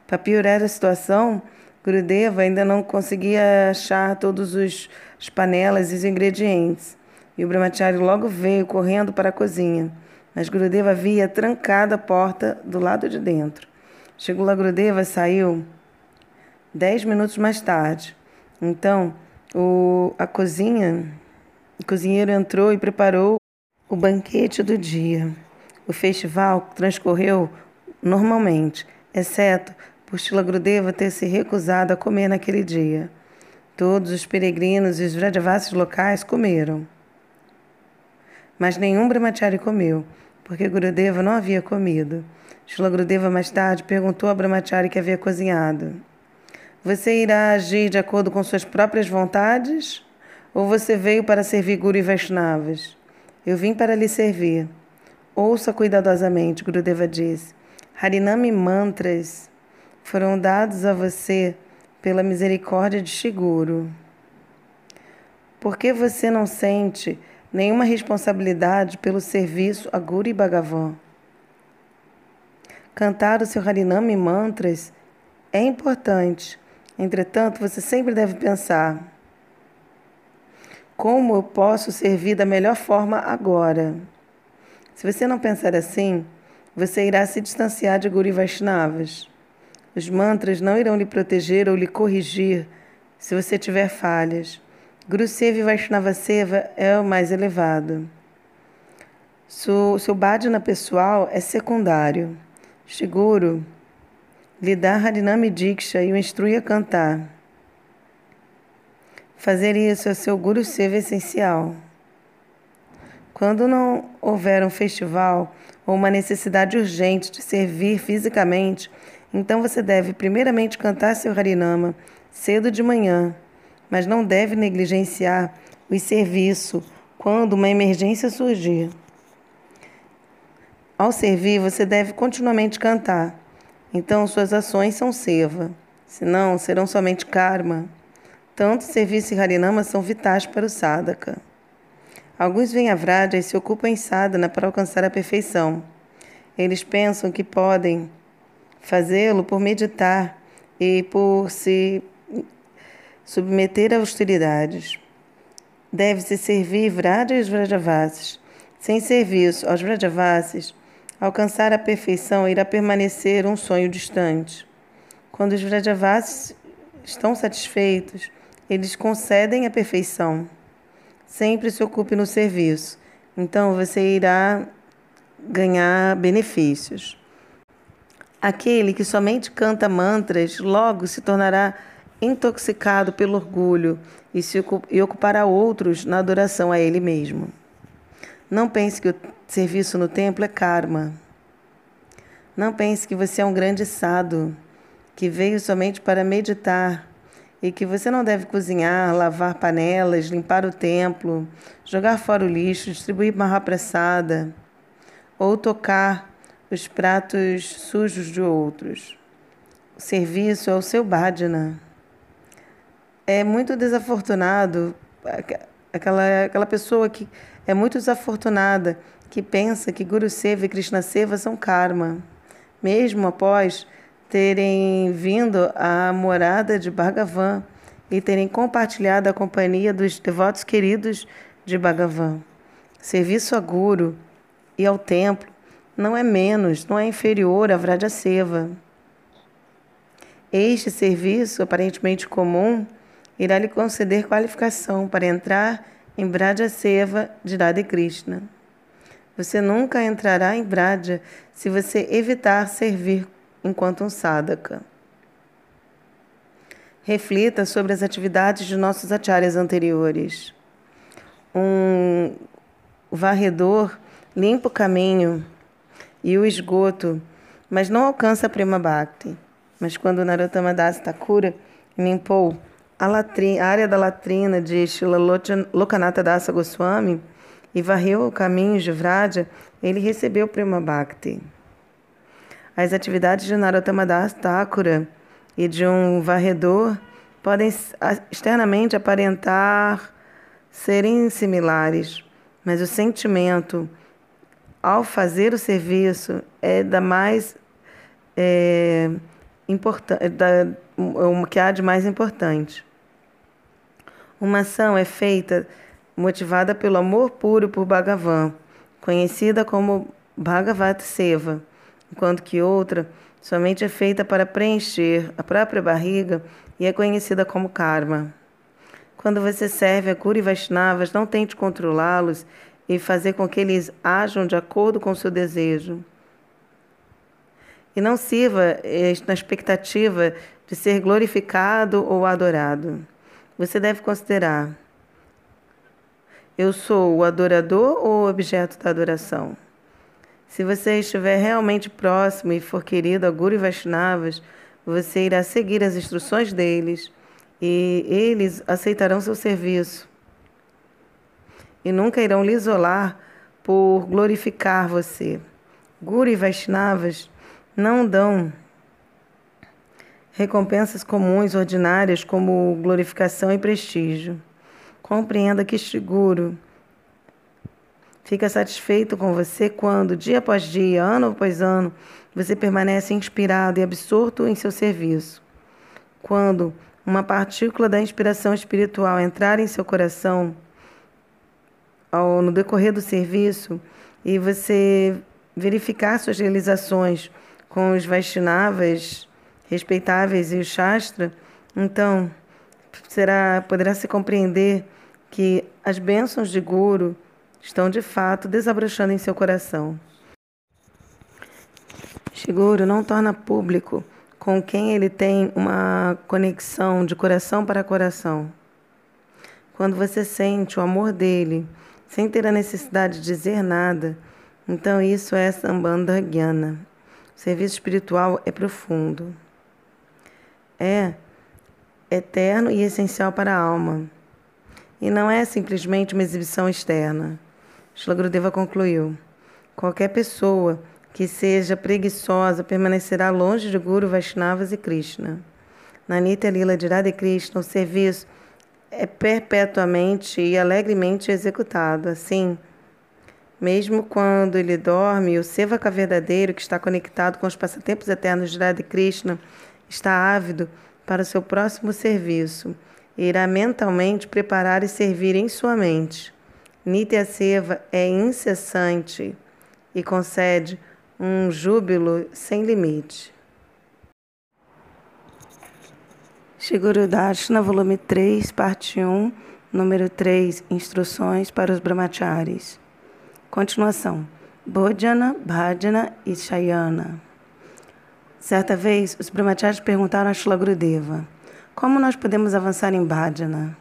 Para piorar a situação, Gurudeva ainda não conseguia achar todos os as panelas e os ingredientes. E o Brahmachari logo veio correndo para a cozinha. mas Gurudeva havia trancado a porta do lado de dentro. Shigula Gurudeva saiu dez minutos mais tarde. Então, o, a cozinha, o cozinheiro entrou e preparou o banquete do dia. O festival transcorreu normalmente, exceto por Shila Grudeva ter se recusado a comer naquele dia. Todos os peregrinos e os Vrajavasis locais comeram. Mas nenhum brahmachari comeu, porque Gurudeva não havia comido. Shila Grudeva mais tarde perguntou a brahmachari que havia cozinhado. Você irá agir de acordo com suas próprias vontades? Ou você veio para servir Guru e Vaishnavas? Eu vim para lhe servir. Ouça cuidadosamente, Gurudeva disse. Harinami mantras foram dados a você pela misericórdia de Shiguru. Por que você não sente nenhuma responsabilidade pelo serviço a Guru e Bhagavan? Cantar o seu Harinami mantras é importante, Entretanto, você sempre deve pensar: como eu posso servir da melhor forma agora? Se você não pensar assim, você irá se distanciar de Guru Vaishnavas. Os mantras não irão lhe proteger ou lhe corrigir se você tiver falhas. Guru Seva e Vaishnava Seva é o mais elevado. Seu, seu bhajana pessoal é secundário. Shiguru lhe dá Harinami Diksha e o instrui a cantar. Fazer isso é seu Guru Seva essencial. Quando não houver um festival ou uma necessidade urgente de servir fisicamente, então você deve primeiramente cantar seu Harinama cedo de manhã, mas não deve negligenciar o serviço quando uma emergência surgir. Ao servir, você deve continuamente cantar então suas ações são seva, senão serão somente karma. Tanto serviço e harinama são vitais para o sadhaka. Alguns vêm a e se ocupam em sadhana para alcançar a perfeição. Eles pensam que podem fazê-lo por meditar e por se submeter a austeridades. Deve-se servir Vraja e os Vrajavasis. Sem serviço aos Vrajavasis, Alcançar a perfeição irá permanecer um sonho distante. Quando os Vrajavasis estão satisfeitos, eles concedem a perfeição. Sempre se ocupe no serviço, então você irá ganhar benefícios. Aquele que somente canta mantras logo se tornará intoxicado pelo orgulho e, se e ocupará outros na adoração a ele mesmo. Não pense que o serviço no templo é karma. Não pense que você é um grande sado, que veio somente para meditar e que você não deve cozinhar, lavar panelas, limpar o templo, jogar fora o lixo, distribuir marrapressada ou tocar os pratos sujos de outros. O serviço é o seu bhajana. É muito desafortunado aquela, aquela pessoa que é muito desafortunada que pensa que Guru Seva e Krishna Seva são karma, mesmo após terem vindo à morada de Bhagavan e terem compartilhado a companhia dos devotos queridos de Bhagavan. Serviço a Guru e ao templo não é menos, não é inferior a Vraja Seva. Este serviço, aparentemente comum, irá lhe conceder qualificação para entrar em Braja Seva de Radha Krishna. Você nunca entrará em Braja se você evitar servir enquanto um sadhaka. Reflita sobre as atividades de nossos acharyas anteriores. Um varredor limpa o caminho e o esgoto, mas não alcança a Prima Bhakti. Mas quando Narottama Das Thakura limpou a, latrina, a área da latrina de Shila Dasa Goswami e varreu o caminho de Vraja, ele recebeu Prema Bhakti. As atividades de Narottama Das Thakura e de um varredor podem externamente aparentar serem similares, mas o sentimento ao fazer o serviço é da mais é, importante, o que há de mais importante. Uma ação é feita motivada pelo amor puro por Bhagavan, conhecida como Bhagavat Seva, enquanto que outra somente é feita para preencher a própria barriga e é conhecida como karma. Quando você serve a Kuri Vaishnavas, não tente controlá-los e fazer com que eles ajam de acordo com o seu desejo. E não sirva eh, na expectativa de ser glorificado ou adorado. Você deve considerar: eu sou o adorador ou o objeto da adoração? Se você estiver realmente próximo e for querido a Guru e Vaishnavas, você irá seguir as instruções deles e eles aceitarão seu serviço. E nunca irão lhe isolar por glorificar você. Guru e Vaishnavas não dão recompensas comuns, ordinárias, como glorificação e prestígio. Compreenda que este guru fica satisfeito com você quando, dia após dia, ano após ano, você permanece inspirado e absorto em seu serviço. Quando uma partícula da inspiração espiritual entrar em seu coração ao, no decorrer do serviço e você verificar suas realizações com os Vaishnavas respeitáveis e o Shastra, então será, poderá se compreender que as bênçãos de Guru estão de fato desabrochando em seu coração. Shiguro não torna público com quem ele tem uma conexão de coração para coração. Quando você sente o amor dele, sem ter a necessidade de dizer nada, então isso é Sambandha Gyana. O serviço espiritual é profundo é eterno e essencial para a alma. E não é simplesmente uma exibição externa. Shlagrudeva concluiu: qualquer pessoa que seja preguiçosa permanecerá longe de Guru, Vaishnavas e Krishna. Na Nitya Lila de Radha Krishna, o serviço é perpetuamente e alegremente executado. Assim, mesmo quando ele dorme, o Sevaka verdadeiro, que está conectado com os passatempos eternos de Radha Krishna, está ávido para o seu próximo serviço e irá mentalmente preparar e servir em sua mente. Nitya Seva é incessante e concede um júbilo sem limite. Shiguru Dashna, volume 3, parte 1, número 3, Instruções para os Brahmacharis. Continuação. Bhojana, Bhajana e Shayana. Certa vez, os brahmacharis perguntaram a Shila Gurudeva, como nós podemos avançar em bhajana?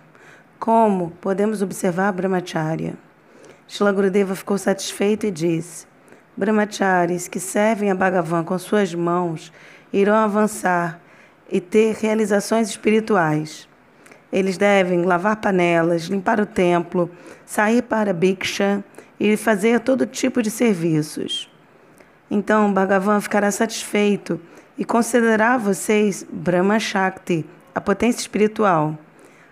Como podemos observar brahmacharya? Shila Gurudeva ficou satisfeito e disse, brahmacharis que servem a Bhagavan com suas mãos irão avançar e ter realizações espirituais. Eles devem lavar panelas, limpar o templo, sair para Bhiksha e fazer todo tipo de serviços. Então, Bhagavan ficará satisfeito e considerar vocês Brahma Shakti, a potência espiritual.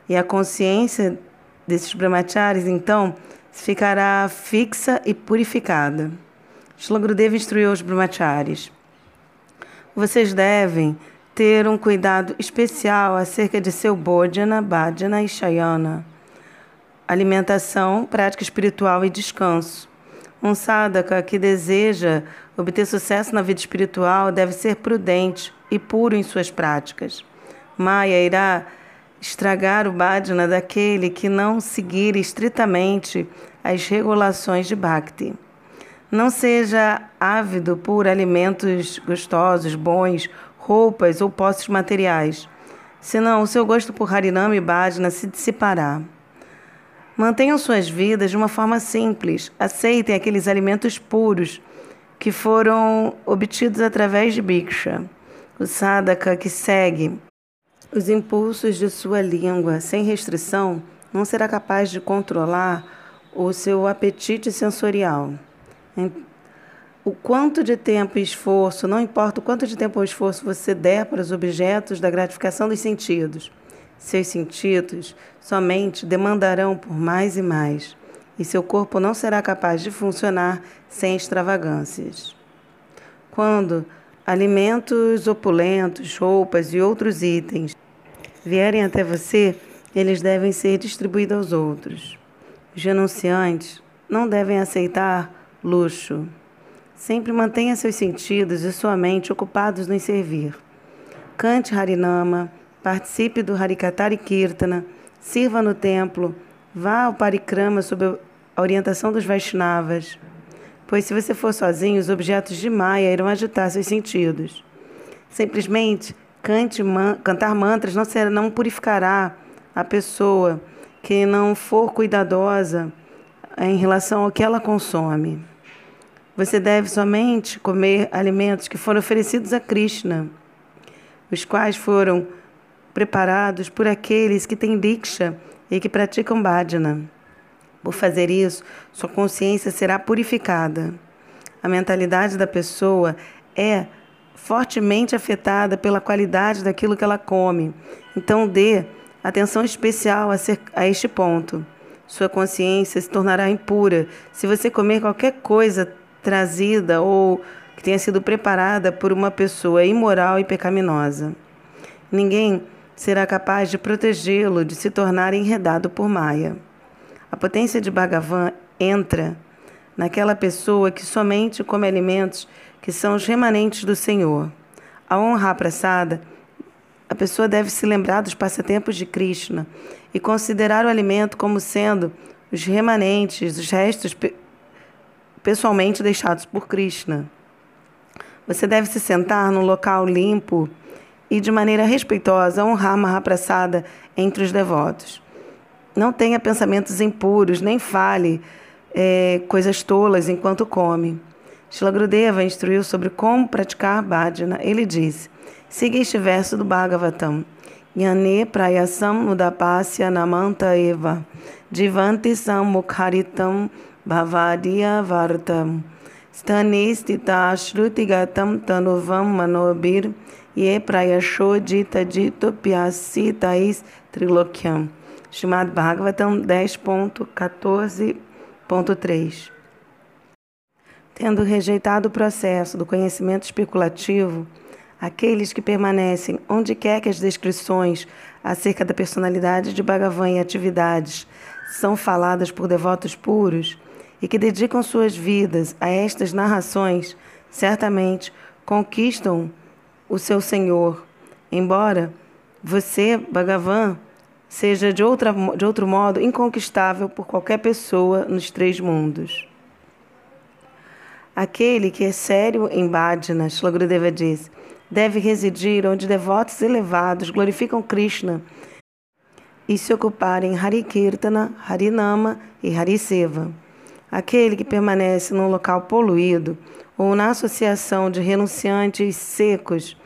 E a consciência desses brahmacharis, então, ficará fixa e purificada. Shlagurudeva instruiu os brahmacharis. Vocês devem ter um cuidado especial acerca de seu bhojana, bhajana e shayana. Alimentação, prática espiritual e descanso. Um sadhaka que deseja obter sucesso na vida espiritual deve ser prudente e puro em suas práticas. Maya irá estragar o bhajana daquele que não seguir estritamente as regulações de bhakti. Não seja ávido por alimentos gostosos, bons, roupas ou posses materiais, senão o seu gosto por Harinama e Bhajana se dissipará. Mantenham suas vidas de uma forma simples. Aceitem aqueles alimentos puros que foram obtidos através de Bhiksha. O sadhaka que segue os impulsos de sua língua sem restrição não será capaz de controlar o seu apetite sensorial. O quanto de tempo e esforço, não importa o quanto de tempo ou esforço você der para os objetos da gratificação dos sentidos, seus sentidos somente demandarão por mais e mais, e seu corpo não será capaz de funcionar sem extravagâncias. Quando alimentos opulentos, roupas e outros itens vierem até você, eles devem ser distribuídos aos outros. Os renunciantes não devem aceitar luxo. Sempre mantenha seus sentidos e sua mente ocupados em servir. Cante Harinama, participe do Harikatari Kirtana, sirva no templo, vá ao Parikrama sob a orientação dos Vaishnavas. Pois se você for sozinho, os objetos de Maya irão agitar seus sentidos. Simplesmente cante, man cantar mantras não, será, não purificará a pessoa que não for cuidadosa em relação ao que ela consome. Você deve somente comer alimentos que foram oferecidos a Krishna, os quais foram preparados por aqueles que têm diksha e que praticam bhajana. Por fazer isso, sua consciência será purificada. A mentalidade da pessoa é fortemente afetada pela qualidade daquilo que ela come. Então, dê atenção especial a, ser, a este ponto. Sua consciência se tornará impura se você comer qualquer coisa trazida ou que tenha sido preparada por uma pessoa imoral e pecaminosa. Ninguém será capaz de protegê-lo de se tornar enredado por Maia. A potência de Bhagavan entra naquela pessoa que somente come alimentos que são os remanentes do Senhor. A praçada, a pessoa deve se lembrar dos passatempos de Krishna e considerar o alimento como sendo os remanentes, os restos pessoalmente deixados por Krishna. Você deve se sentar num local limpo e, de maneira respeitosa, honrar Mahaprasada entre os devotos. Não tenha pensamentos impuros, nem fale é, coisas tolas enquanto come. Shilagrudeva instruiu sobre como praticar bhajana. Ele disse: siga este verso do Bhagavatam. Yane prayasam mudapasya namanta eva divanti sam mukharitam bhavadiya vartam stane stita shrutigatam tanuvam manobir ye prayasho dita dito pyasitais trilokyam. Chamado Bhagavatam 10.14.3 Tendo rejeitado o processo do conhecimento especulativo, aqueles que permanecem onde quer que as descrições acerca da personalidade de Bhagavan e atividades são faladas por devotos puros e que dedicam suas vidas a estas narrações, certamente conquistam o seu Senhor. Embora você, Bhagavan, seja de, outra, de outro modo inconquistável por qualquer pessoa nos três mundos. Aquele que é sério em Bhajana, Shlagurudeva diz, deve residir onde devotos elevados glorificam Krishna e se ocuparem Hari Kirtana, Harinama e Hariseva. Aquele que permanece num local poluído ou na associação de renunciantes secos,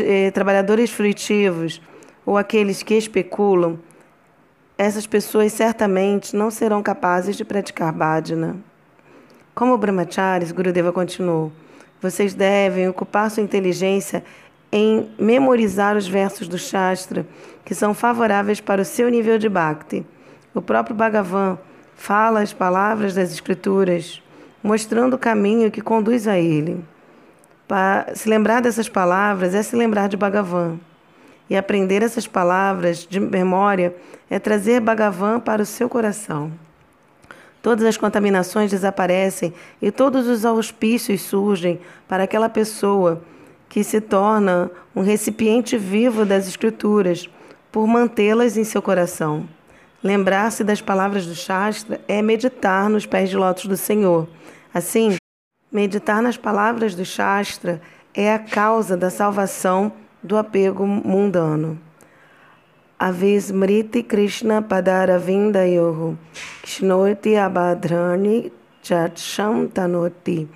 eh, trabalhadores frutivos ou aqueles que especulam, essas pessoas certamente não serão capazes de praticar bhajana. Como brahmacharis, Gurudeva continuou, vocês devem ocupar sua inteligência em memorizar os versos do Shastra que são favoráveis para o seu nível de bhakti. O próprio Bhagavan fala as palavras das Escrituras, mostrando o caminho que conduz a ele. Para se lembrar dessas palavras é se lembrar de Bhagavan. E aprender essas palavras de memória é trazer Bhagavan para o seu coração. Todas as contaminações desaparecem e todos os auspícios surgem para aquela pessoa que se torna um recipiente vivo das Escrituras por mantê-las em seu coração. Lembrar-se das palavras do Shastra é meditar nos pés de lótus do Senhor. Assim, meditar nas palavras do Shastra é a causa da salvação do apego mundano. Avismriti Krishna Padaravinda Yoho Kishnoti Abhadrani Chatsham Tanoti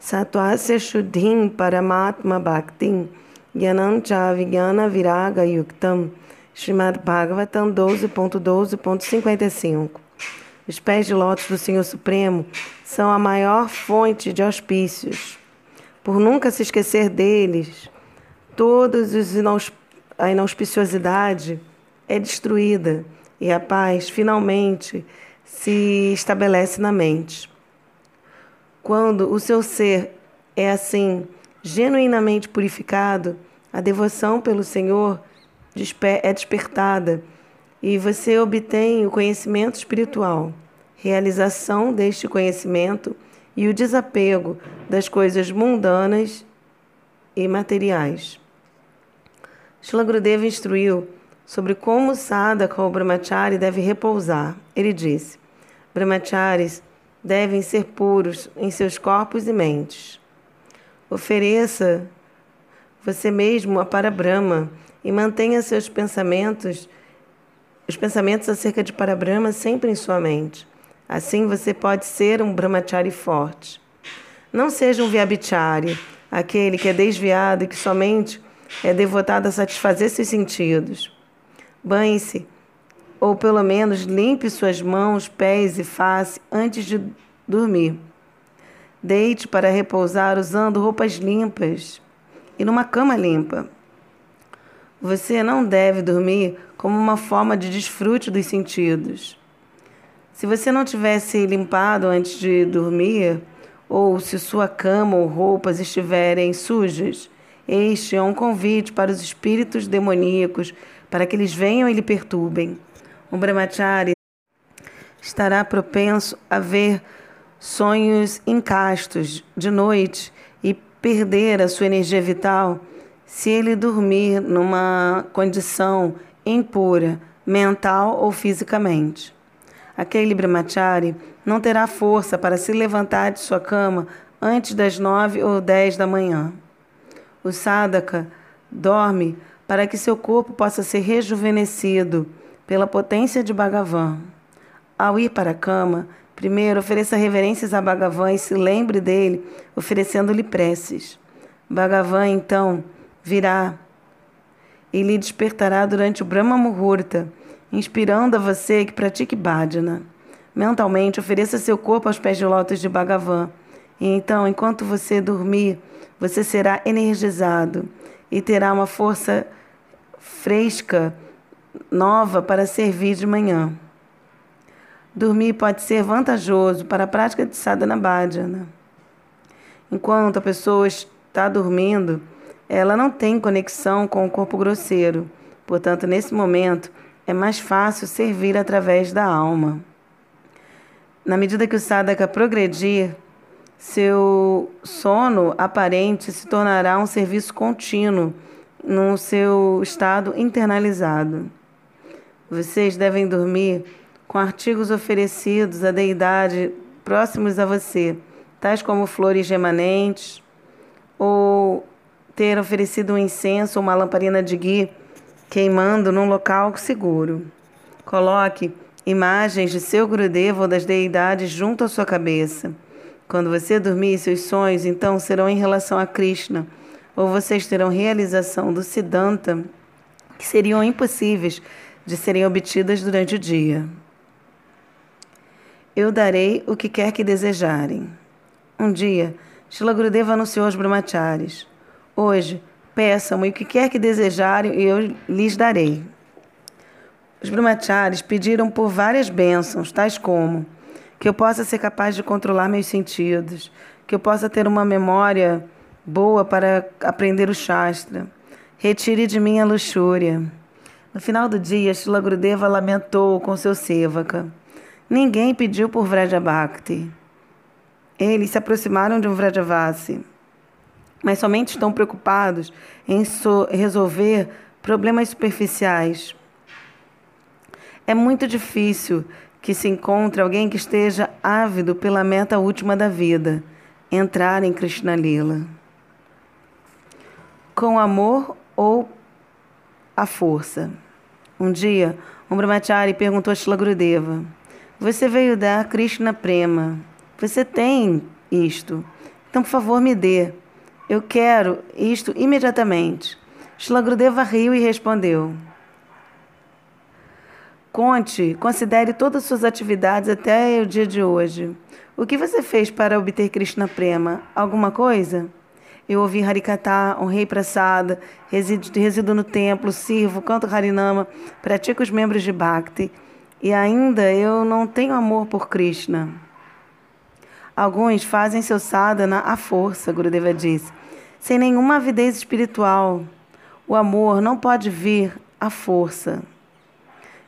Satvasya Shuddhim Paramatma Bhaktim Gyanam Chavigyana Viraga Yuktam Srimad Bhagavatam 12.12.55 Os pés de lótus do Senhor Supremo são a maior fonte de auspícios. Por nunca se esquecer deles, todos os a inauspiciosidade é destruída e a paz finalmente se estabelece na mente. Quando o seu ser é assim, genuinamente purificado, a devoção pelo Senhor é despertada e você obtém o conhecimento espiritual. Realização deste conhecimento e o desapego das coisas mundanas e materiais. Shila Gurudeva instruiu sobre como sadhaka ou brahmachari deve repousar. Ele disse: brahmacharis devem ser puros em seus corpos e mentes. Ofereça você mesmo a para Brahma e mantenha seus pensamentos, os pensamentos acerca de Parabrahma sempre em sua mente. Assim você pode ser um brahmachari forte. Não seja um vyabhichari, aquele que é desviado e que somente é devotado a satisfazer seus sentidos. Banhe-se, ou pelo menos limpe suas mãos, pés e face antes de dormir. Deite para repousar usando roupas limpas e numa cama limpa. Você não deve dormir como uma forma de desfrute dos sentidos. Se você não tivesse limpado antes de dormir, ou se sua cama ou roupas estiverem sujas, este é um convite para os espíritos demoníacos para que eles venham e lhe perturbem. Um brahmachari estará propenso a ver sonhos incastos de noite e perder a sua energia vital se ele dormir numa condição impura, mental ou fisicamente. Aquele brahmachari não terá força para se levantar de sua cama antes das nove ou dez da manhã. O sadhaka dorme para que seu corpo possa ser rejuvenescido pela potência de Bhagavan. Ao ir para a cama, primeiro ofereça reverências a Bhagavan e se lembre dele, oferecendo-lhe preces. Bhagavan, então, virá e lhe despertará durante o Brahma Muhurta, inspirando a você que pratique bhajana. Mentalmente, ofereça seu corpo aos pés de lótus de Bhagavan. E então, enquanto você dormir, você será energizado e terá uma força fresca, nova para servir de manhã. Dormir pode ser vantajoso para a prática de sadhana bhajana. Enquanto a pessoa está dormindo, ela não tem conexão com o corpo grosseiro. Portanto, nesse momento, é mais fácil servir através da alma. Na medida que o sadhaka progredir, seu sono aparente se tornará um serviço contínuo no seu estado internalizado. Vocês devem dormir com artigos oferecidos à deidade próximos a você, tais como flores remanentes ou ter oferecido um incenso ou uma lamparina de ghee queimando num local seguro. Coloque imagens de seu Gurudeva ou das deidades junto à sua cabeça. Quando você dormir, seus sonhos então serão em relação a Krishna, ou vocês terão realização do Siddhanta que seriam impossíveis de serem obtidas durante o dia. Eu darei o que quer que desejarem. Um dia, Shila Gurudeva anunciou aos brahmacharis. Hoje, peçam-me o que quer que desejarem e eu lhes darei. Os brahmacharis pediram por várias bênçãos, tais como que eu possa ser capaz de controlar meus sentidos, que eu possa ter uma memória boa para aprender o Shastra. Retire de mim a luxúria. No final do dia, Shila Gurudeva lamentou com seu sevaka. Ninguém pediu por Vrajabhakti. Eles se aproximaram de um Vrajavasi mas somente estão preocupados em so resolver problemas superficiais. É muito difícil que se encontre alguém que esteja ávido pela meta última da vida, entrar em Krishna Lila. Com amor ou a força. Um dia, um brahmachari perguntou a Shila Gurudeva, você veio dar Krishna Prema. Você tem isto. Então, por favor, me dê. Eu quero isto imediatamente. Shlagrudeva riu e respondeu: Conte, considere todas as suas atividades até o dia de hoje. O que você fez para obter Krishna Prema? Alguma coisa? Eu ouvi Harikata, honrei Prasada, resido, resido no templo, sirvo, canto Harinama, pratico os membros de Bhakti e ainda eu não tenho amor por Krishna. Alguns fazem seu sadhana à força, Gurudeva disse sem nenhuma avidez espiritual. O amor não pode vir à força.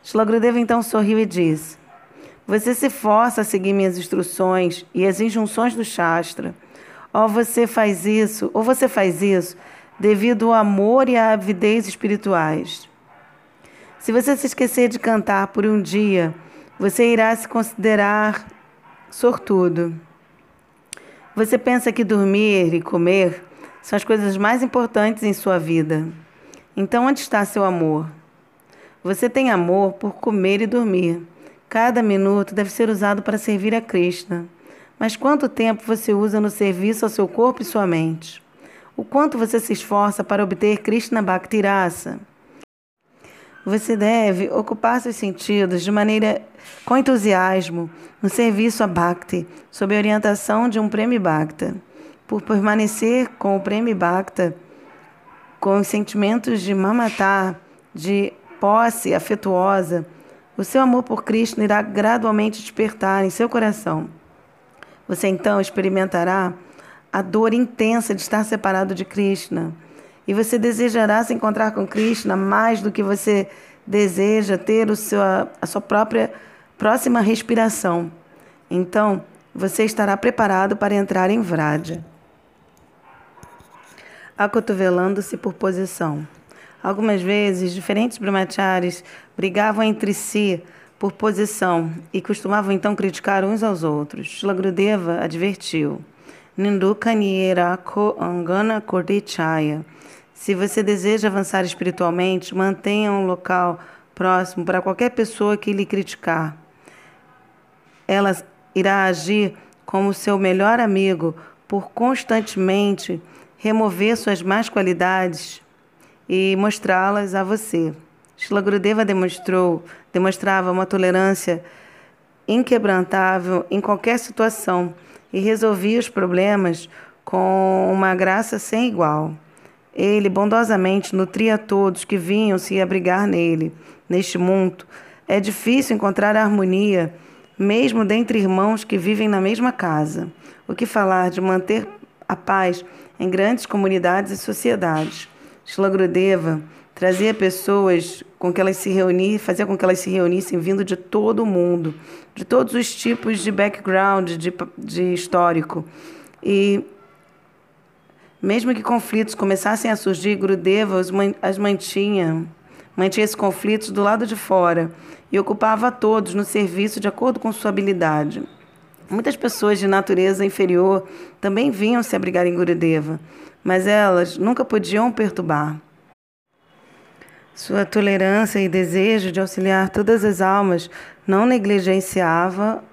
Shlagrudeva então sorriu e disse: Você se força a seguir minhas instruções e as injunções do Shastra. Ou você faz isso, ou você faz isso devido ao amor e à avidez espirituais. Se você se esquecer de cantar por um dia, você irá se considerar sortudo. Você pensa que dormir e comer são as coisas mais importantes em sua vida. Então, onde está seu amor? Você tem amor por comer e dormir. Cada minuto deve ser usado para servir a Krishna. Mas quanto tempo você usa no serviço ao seu corpo e sua mente? O quanto você se esforça para obter Krishna Bhakti Rasa? Você deve ocupar seus sentidos de maneira com entusiasmo no serviço a Bhakti, sob a orientação de um Prêmio Bhakta. Por permanecer com o Prêmio Bhakta, com os sentimentos de mamatar, de posse afetuosa, o seu amor por Krishna irá gradualmente despertar em seu coração. Você então experimentará a dor intensa de estar separado de Krishna. E você desejará se encontrar com Krishna mais do que você deseja ter o seu, a sua própria próxima respiração. Então, você estará preparado para entrar em Vraja. Acotovelando-se por posição. Algumas vezes, diferentes brahmacharis brigavam entre si por posição e costumavam então criticar uns aos outros. Shlagrudeva advertiu: Nindukanyerako angana kordichaya. Se você deseja avançar espiritualmente, mantenha um local próximo para qualquer pessoa que lhe criticar. Ela irá agir como seu melhor amigo por constantemente remover suas más qualidades e mostrá-las a você. Shila Gurudeva demonstrou, demonstrava uma tolerância inquebrantável em qualquer situação e resolvia os problemas com uma graça sem igual. Ele bondosamente nutria todos que vinham se abrigar nele. Neste mundo, é difícil encontrar harmonia, mesmo dentre irmãos que vivem na mesma casa. O que falar de manter a paz em grandes comunidades e sociedades? Shila Gurudeva trazia pessoas com que elas se reunissem, fazia com que elas se reunissem vindo de todo o mundo, de todos os tipos de background, de, de histórico. E mesmo que conflitos começassem a surgir, Gurudeva as mantinha, mantinha esses conflitos do lado de fora e ocupava todos no serviço de acordo com sua habilidade. Muitas pessoas de natureza inferior também vinham se abrigar em Gurudeva, mas elas nunca podiam perturbar. Sua tolerância e desejo de auxiliar todas as almas não negligenciava,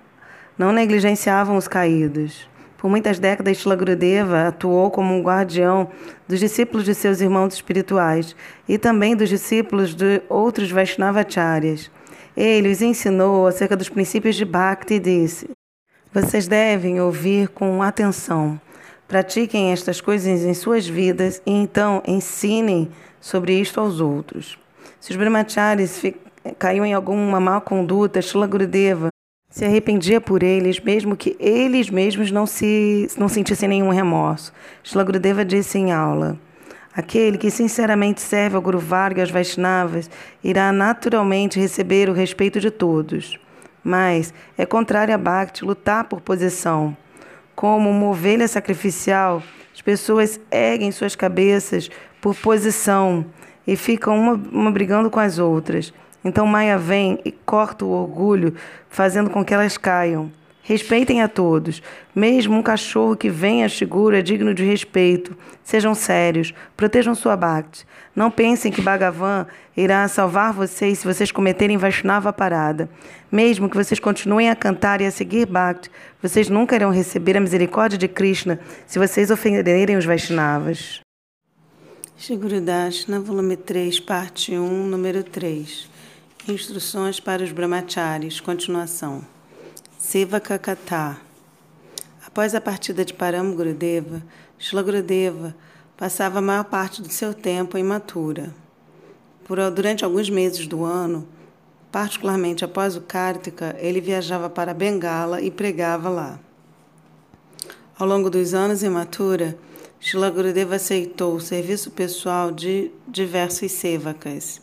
não negligenciavam os caídos. Por muitas décadas, Shila Gurudeva atuou como um guardião dos discípulos de seus irmãos espirituais e também dos discípulos de outros Vaishnavacharyas. Ele os ensinou acerca dos princípios de Bhakti e disse: Vocês devem ouvir com atenção. Pratiquem estas coisas em suas vidas e então ensinem sobre isto aos outros. Se os brahmacharis caíam em alguma má conduta, Shila Gurudeva se arrependia por eles, mesmo que eles mesmos não, se, não sentissem nenhum remorso. Shila Gurudeva disse em aula, Aquele que sinceramente serve ao Guru Varga e aos Vaishnavas irá naturalmente receber o respeito de todos. Mas é contrário a Bhakti lutar por posição. Como uma ovelha sacrificial, as pessoas erguem suas cabeças por posição e ficam uma, uma brigando com as outras. Então Maia vem e corta o orgulho, fazendo com que elas caiam. Respeitem a todos. Mesmo um cachorro que venha seguro é digno de respeito. Sejam sérios. Protejam sua Bhakti. Não pensem que Bhagavan irá salvar vocês se vocês cometerem Vaishnava parada. Mesmo que vocês continuem a cantar e a seguir Bhakti, vocês nunca irão receber a misericórdia de Krishna se vocês ofenderem os Vaishnavas. Shiguridashna, volume 3, parte 1, número 3. Instruções para os brahmacharis, continuação. Sevaka Katha. Após a partida de Param Gurudeva, Shila Gurudeva passava a maior parte do seu tempo em Mathura. Por, durante alguns meses do ano, particularmente após o Kartika, ele viajava para Bengala e pregava lá. Ao longo dos anos em Mathura, Shila Gurudeva aceitou o serviço pessoal de diversos sevakas.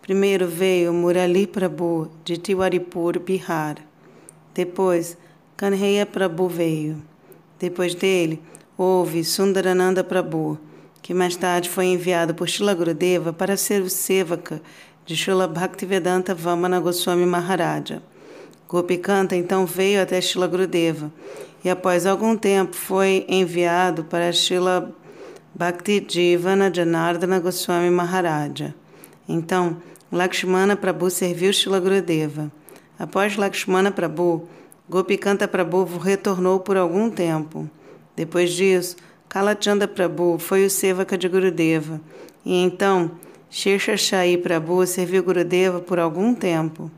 Primeiro veio Murali Prabhu, de Tiwaripur, Bihar. Depois, Kanheya Prabhu veio. Depois dele, houve Sundarananda Prabhu, que mais tarde foi enviado por Shila Gurudeva para ser o sevaka de Shila Bhaktivedanta Vamana Goswami Maharaja. Gopikanta então veio até Shila Gurudeva e após algum tempo foi enviado para Shila Bhakti Jivana Janardana Goswami Maharaja. Então, Lakshmana Prabhu serviu Shila Gurudeva. Após Lakshmana Prabhu, Gopikanta Prabhu retornou por algum tempo. Depois disso, Kalachanda Prabhu foi o Sevaka de Gurudeva, e então Sheshashai Prabhu serviu Gurudeva por algum tempo.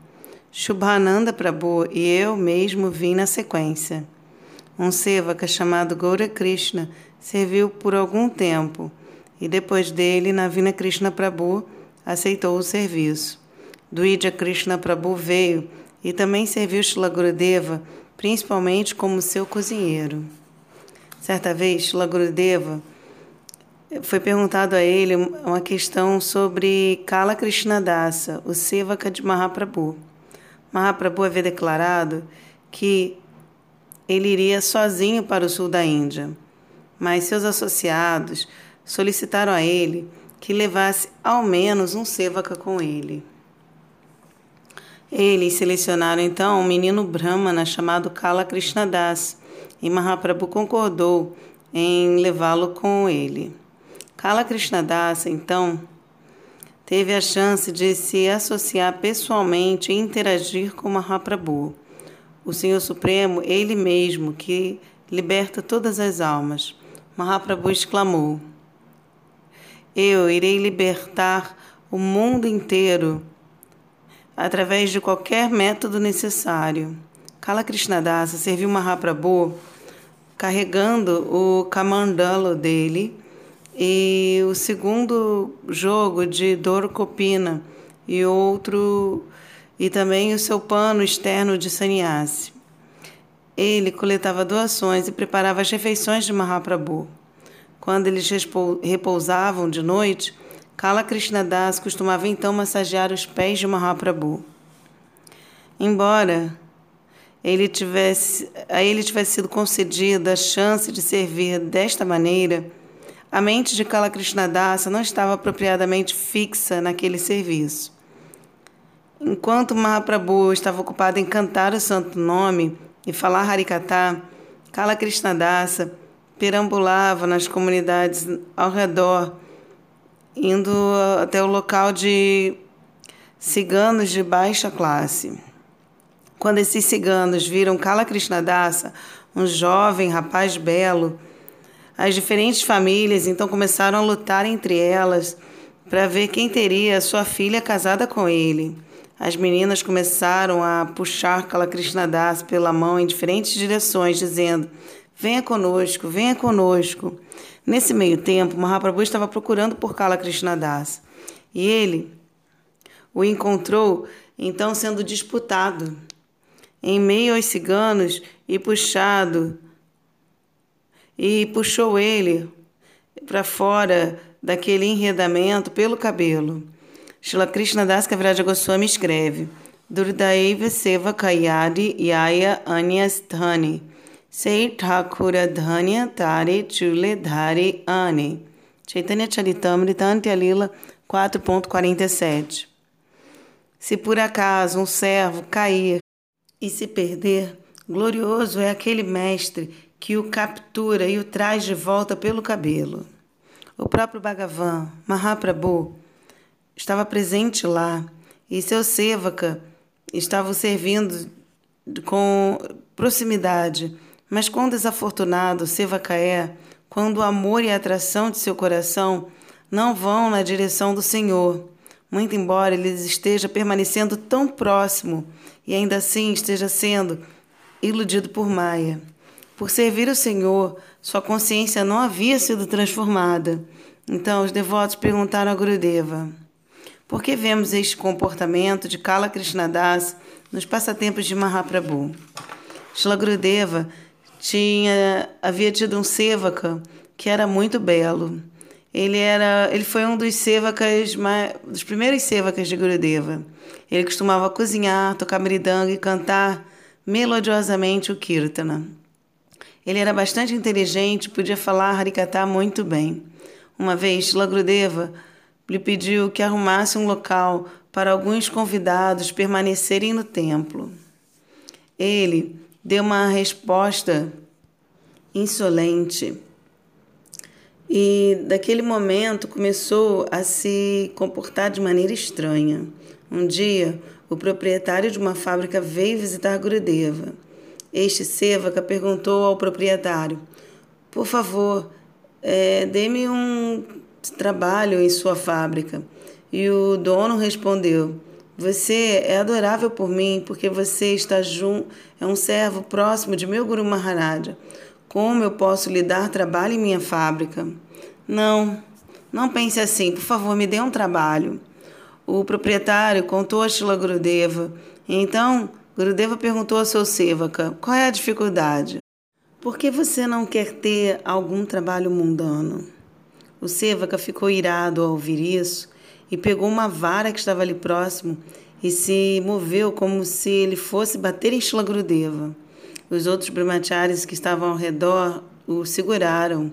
Shubhananda Prabhu e eu mesmo vim na sequência. Um Sevaka chamado Gaura Krishna serviu por algum tempo, e depois dele, Navina Krishna Prabhu aceitou o serviço. Duidya Krishna Prabhu veio e também serviu Shila Gurudeva, principalmente como seu cozinheiro. Certa vez, Shila Gurudeva foi perguntado a ele uma questão sobre Kala Krishnadasa, o Sevaka de Mahaprabhu. Mahaprabhu havia declarado que ele iria sozinho para o sul da Índia, mas seus associados solicitaram a ele que levasse ao menos um Sevaka com ele. Eles selecionaram então um menino brahmana chamado Kala Krishnadas e Mahaprabhu concordou em levá-lo com ele. Kala Krishnadas então teve a chance de se associar pessoalmente e interagir com Mahaprabhu, o Senhor Supremo, ele mesmo que liberta todas as almas. Mahaprabhu exclamou: Eu irei libertar o mundo inteiro através de qualquer método necessário. Kala Krishnadasa serviu Mahaprabhu carregando o kamandalo dele e o segundo jogo de Dorcopina e outro e também o seu pano externo de sannyasi. Ele coletava doações e preparava as refeições de Mahaprabhu. Quando eles repousavam de noite, Kala Das costumava então massagear os pés de Mahaprabhu. Embora ele tivesse, a ele tivesse sido concedida a chance de servir desta maneira, a mente de Kala Das não estava apropriadamente fixa naquele serviço. Enquanto Mahaprabhu estava ocupado em cantar o santo nome e falar Harikatha, Kala Das perambulava nas comunidades ao redor indo até o local de ciganos de baixa classe. Quando esses ciganos viram Kala Krishnadasa, um jovem rapaz belo, as diferentes famílias então começaram a lutar entre elas para ver quem teria sua filha casada com ele. As meninas começaram a puxar Kala Krishnadasa pela mão em diferentes direções, dizendo: Venha conosco, venha conosco. Nesse meio tempo, Mahaprabhu estava procurando por Kala Krishnadas e ele o encontrou então sendo disputado em meio aos ciganos e puxado e puxou ele para fora daquele enredamento pelo cabelo. Shila Krishna Das Kaviraja Goswami escreve Durdaiva Seva Kayadi Yaya Anyasthani Sei Thakura Dhanya Tare Chule Dhare Ane. Chaitanya Charitamrita Antyalila 4.47 Se por acaso um servo cair e se perder, glorioso é aquele mestre que o captura e o traz de volta pelo cabelo. O próprio Bhagavan, Mahaprabhu, estava presente lá e seu Sevaka estava o servindo com proximidade mas quão desafortunado Sevacaé, quando o amor e a atração de seu coração não vão na direção do Senhor, muito embora ele esteja permanecendo tão próximo e ainda assim esteja sendo iludido por Maia. Por servir o Senhor, sua consciência não havia sido transformada. Então os devotos perguntaram a Gurudeva: Por que vemos este comportamento de Kala Krishnadas nos passatempos de Mahaprabhu? Shila Gurudeva tinha havia tido um sevaka que era muito belo. Ele era, ele foi um dos sevakas, dos primeiros sevakas de Gurudeva. Ele costumava cozinhar, tocar meridanga e cantar melodiosamente o Kirtana. Ele era bastante inteligente podia falar Harikata muito bem. Uma vez, Lagrudeva lhe pediu que arrumasse um local para alguns convidados permanecerem no templo. Ele deu uma resposta insolente e, daquele momento, começou a se comportar de maneira estranha. Um dia, o proprietário de uma fábrica veio visitar Gurudeva. Este Sevaka perguntou ao proprietário: Por favor, é, dê-me um trabalho em sua fábrica. E o dono respondeu: Você é adorável por mim, porque você está junto, é um servo próximo de meu Guru Maharaja. Como eu posso lhe dar trabalho em minha fábrica? Não, não pense assim. Por favor, me dê um trabalho. O proprietário contou a Shila Gurudeva. Então, Gurudeva perguntou ao seu Sevaka, qual é a dificuldade? Por que você não quer ter algum trabalho mundano? O Sevaka ficou irado ao ouvir isso e pegou uma vara que estava ali próximo e se moveu como se ele fosse bater em Shila Gurudeva. Os outros brahmacharis que estavam ao redor o seguraram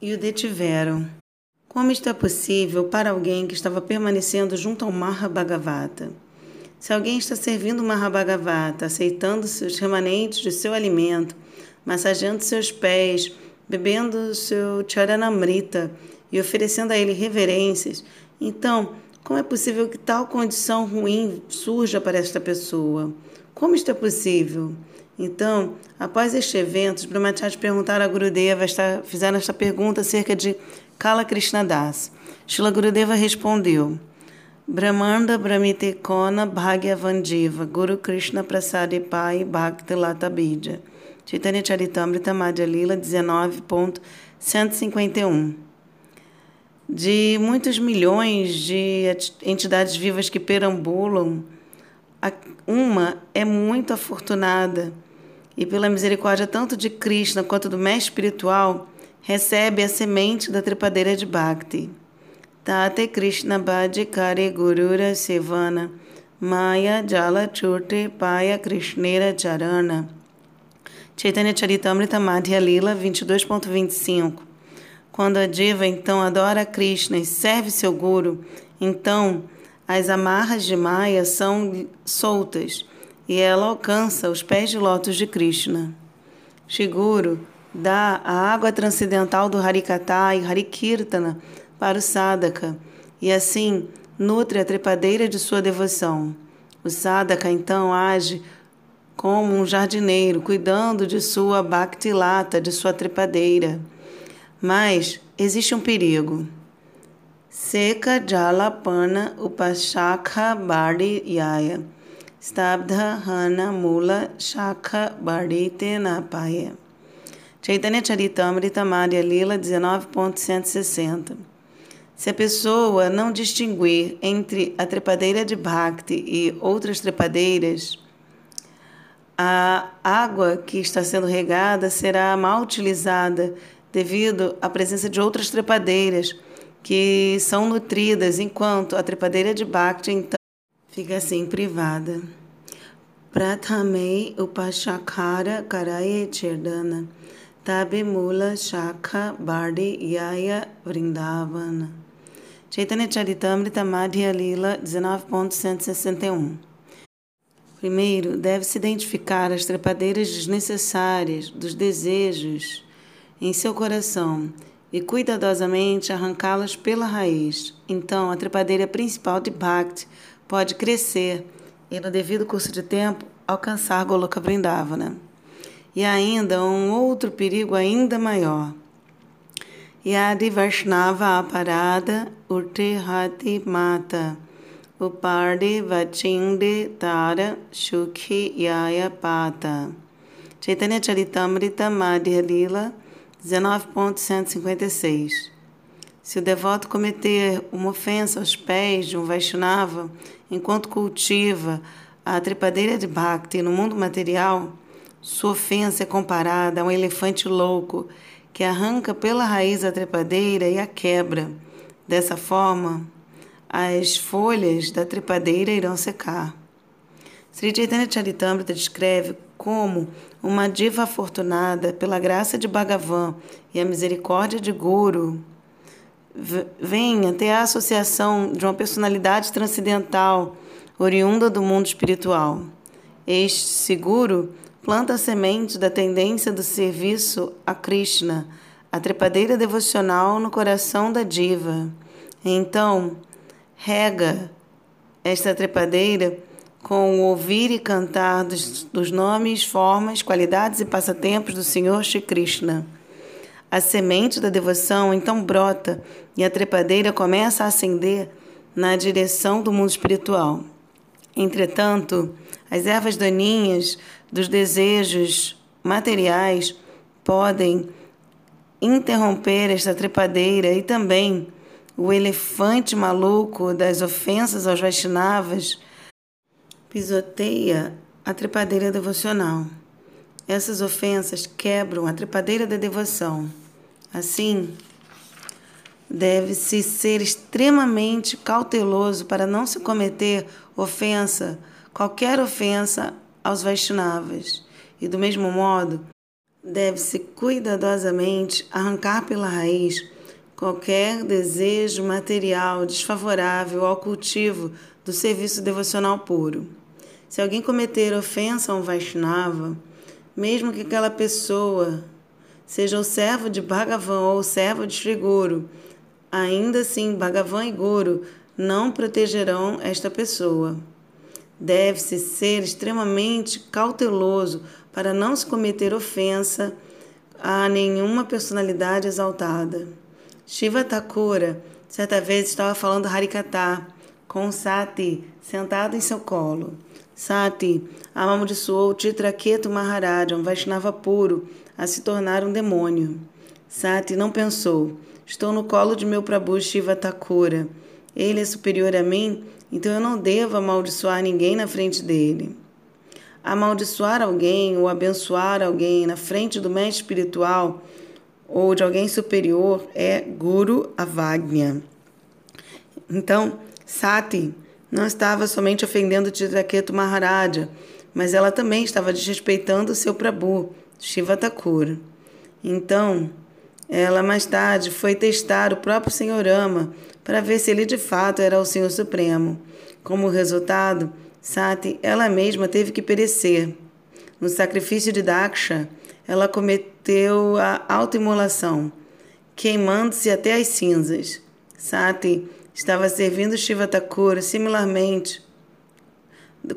e o detiveram. Como isto é possível para alguém que estava permanecendo junto ao Mahabhagavata? Se alguém está servindo o Mahabhagavata, aceitando os remanentes de seu alimento, massageando seus pés, bebendo seu charanamrita e oferecendo a ele reverências, então como é possível que tal condição ruim surja para esta pessoa? Como isto é possível? Então, após este evento, os Brahmacharis perguntaram a Gurudeva, esta, fizeram esta pergunta acerca de Kala Das. Shila Gurudeva respondeu: Brahmanda Brahmite Kona Bhagyavandiva Guru Krishna Prasade Pai Bhakti Lata Bidya Chaitanya Charitamrita Madhya Lila 19.151 De muitos milhões de entidades vivas que perambulam, uma é muito afortunada e pela misericórdia tanto de Krishna quanto do mestre espiritual, recebe a semente da trepadeira de Bhakti. Tate Krishna Bhaji Kare Gurura Sevana Maya Jala Churte Paya Krishnera Charana. Chaitanya Charitamrita Madhya Lila 22.25 Quando a diva então adora Krishna e serve seu guru, então as amarras de Maya são soltas e ela alcança os pés de lótus de Krishna. Shiguro dá a água transcendental do Harikata e Harikirtana para o Sadaka e assim nutre a trepadeira de sua devoção. O Sadaka então age como um jardineiro, cuidando de sua bhaktilata, de sua trepadeira. Mas existe um perigo. Seca Jalapana Upashakha Badi Yaya Stabdha Hana Mula Shakha Bardite Napaya. Chaitanya Charitamrita Madhya Lila 19.160 Se a pessoa não distinguir entre a trepadeira de Bhakti e outras trepadeiras, a água que está sendo regada será mal utilizada devido à presença de outras trepadeiras que são nutridas, enquanto a trepadeira de Bhakti então, Fica assim, privada. Prathamei upashakara karaye cherdana. Tabe mula shakha bardi yaya vrindavana. Chaitanya Charitamrita Madhya Lila 19.161 Primeiro, deve-se identificar as trepadeiras desnecessárias dos desejos em seu coração e cuidadosamente arrancá-las pela raiz. Então, a trepadeira principal de Bhakti pode crescer e, no devido curso de tempo, alcançar Goloka Vrindavana. E ainda um outro perigo ainda maior. Yadi Vaishnava Aparada Urtihati Mata Uparde Vachinde Tara Shukhi Yaya Pata Chaitanya Charitamrita Madhya Lila 19.156 se o devoto cometer uma ofensa aos pés de um Vaishnava enquanto cultiva a trepadeira de Bhakti no mundo material, sua ofensa é comparada a um elefante louco que arranca pela raiz a trepadeira e a quebra. Dessa forma, as folhas da trepadeira irão secar. Sri Chaitanya Charitamrita descreve como uma diva afortunada pela graça de Bhagavan e a misericórdia de Guru venha ter a associação de uma personalidade transcendental oriunda do mundo espiritual. Este seguro planta a semente da tendência do serviço a Krishna, a trepadeira devocional no coração da diva. Então, rega esta trepadeira com o ouvir e cantar dos, dos nomes, formas, qualidades e passatempos do Senhor Shri Krishna. A semente da devoção então brota e a trepadeira começa a ascender na direção do mundo espiritual. Entretanto, as ervas daninhas dos desejos materiais podem interromper esta trepadeira e também o elefante maluco das ofensas aos Vaishnavas pisoteia a trepadeira devocional. Essas ofensas quebram a trepadeira da devoção. Assim, deve-se ser extremamente cauteloso para não se cometer ofensa, qualquer ofensa aos Vaishnavas. E do mesmo modo, deve-se cuidadosamente arrancar pela raiz qualquer desejo material desfavorável ao cultivo do serviço devocional puro. Se alguém cometer ofensa a um Vaishnava, mesmo que aquela pessoa seja o servo de Bhagavan ou o servo de Sri Guru, ainda assim Bhagavan e Guru não protegerão esta pessoa. Deve-se ser extremamente cauteloso para não se cometer ofensa a nenhuma personalidade exaltada. Shiva Thakura certa vez estava falando Harikata com Sati sentado em seu colo. Sati amaldiçoou Titraketu Maharaja, um Vaishnava puro, a se tornar um demônio. Sati não pensou: estou no colo de meu Prabhu Shiva Thakura. Ele é superior a mim, então eu não devo amaldiçoar ninguém na frente dele. Amaldiçoar alguém ou abençoar alguém na frente do mestre espiritual ou de alguém superior é Guru Avagnya. Então, Sati não estava somente ofendendo Titraketu Maharaja, mas ela também estava desrespeitando seu Prabhu, Shiva Thakura. Então, ela mais tarde foi testar o próprio Senhor Ama para ver se ele de fato era o Senhor Supremo. Como resultado, Sati, ela mesma teve que perecer. No sacrifício de Daksha, ela cometeu a autoimolação, queimando-se até as cinzas. Sati estava servindo Shiva Thakura similarmente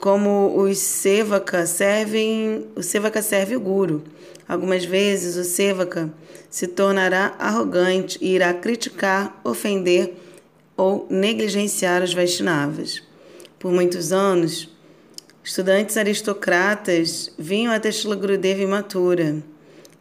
como os Sevaka servem, o Sevaka serve o Guru. Algumas vezes o Sevaka se tornará arrogante e irá criticar, ofender ou negligenciar os Vaishnavas. Por muitos anos, estudantes aristocratas vinham até Shila Gurudeva imatura.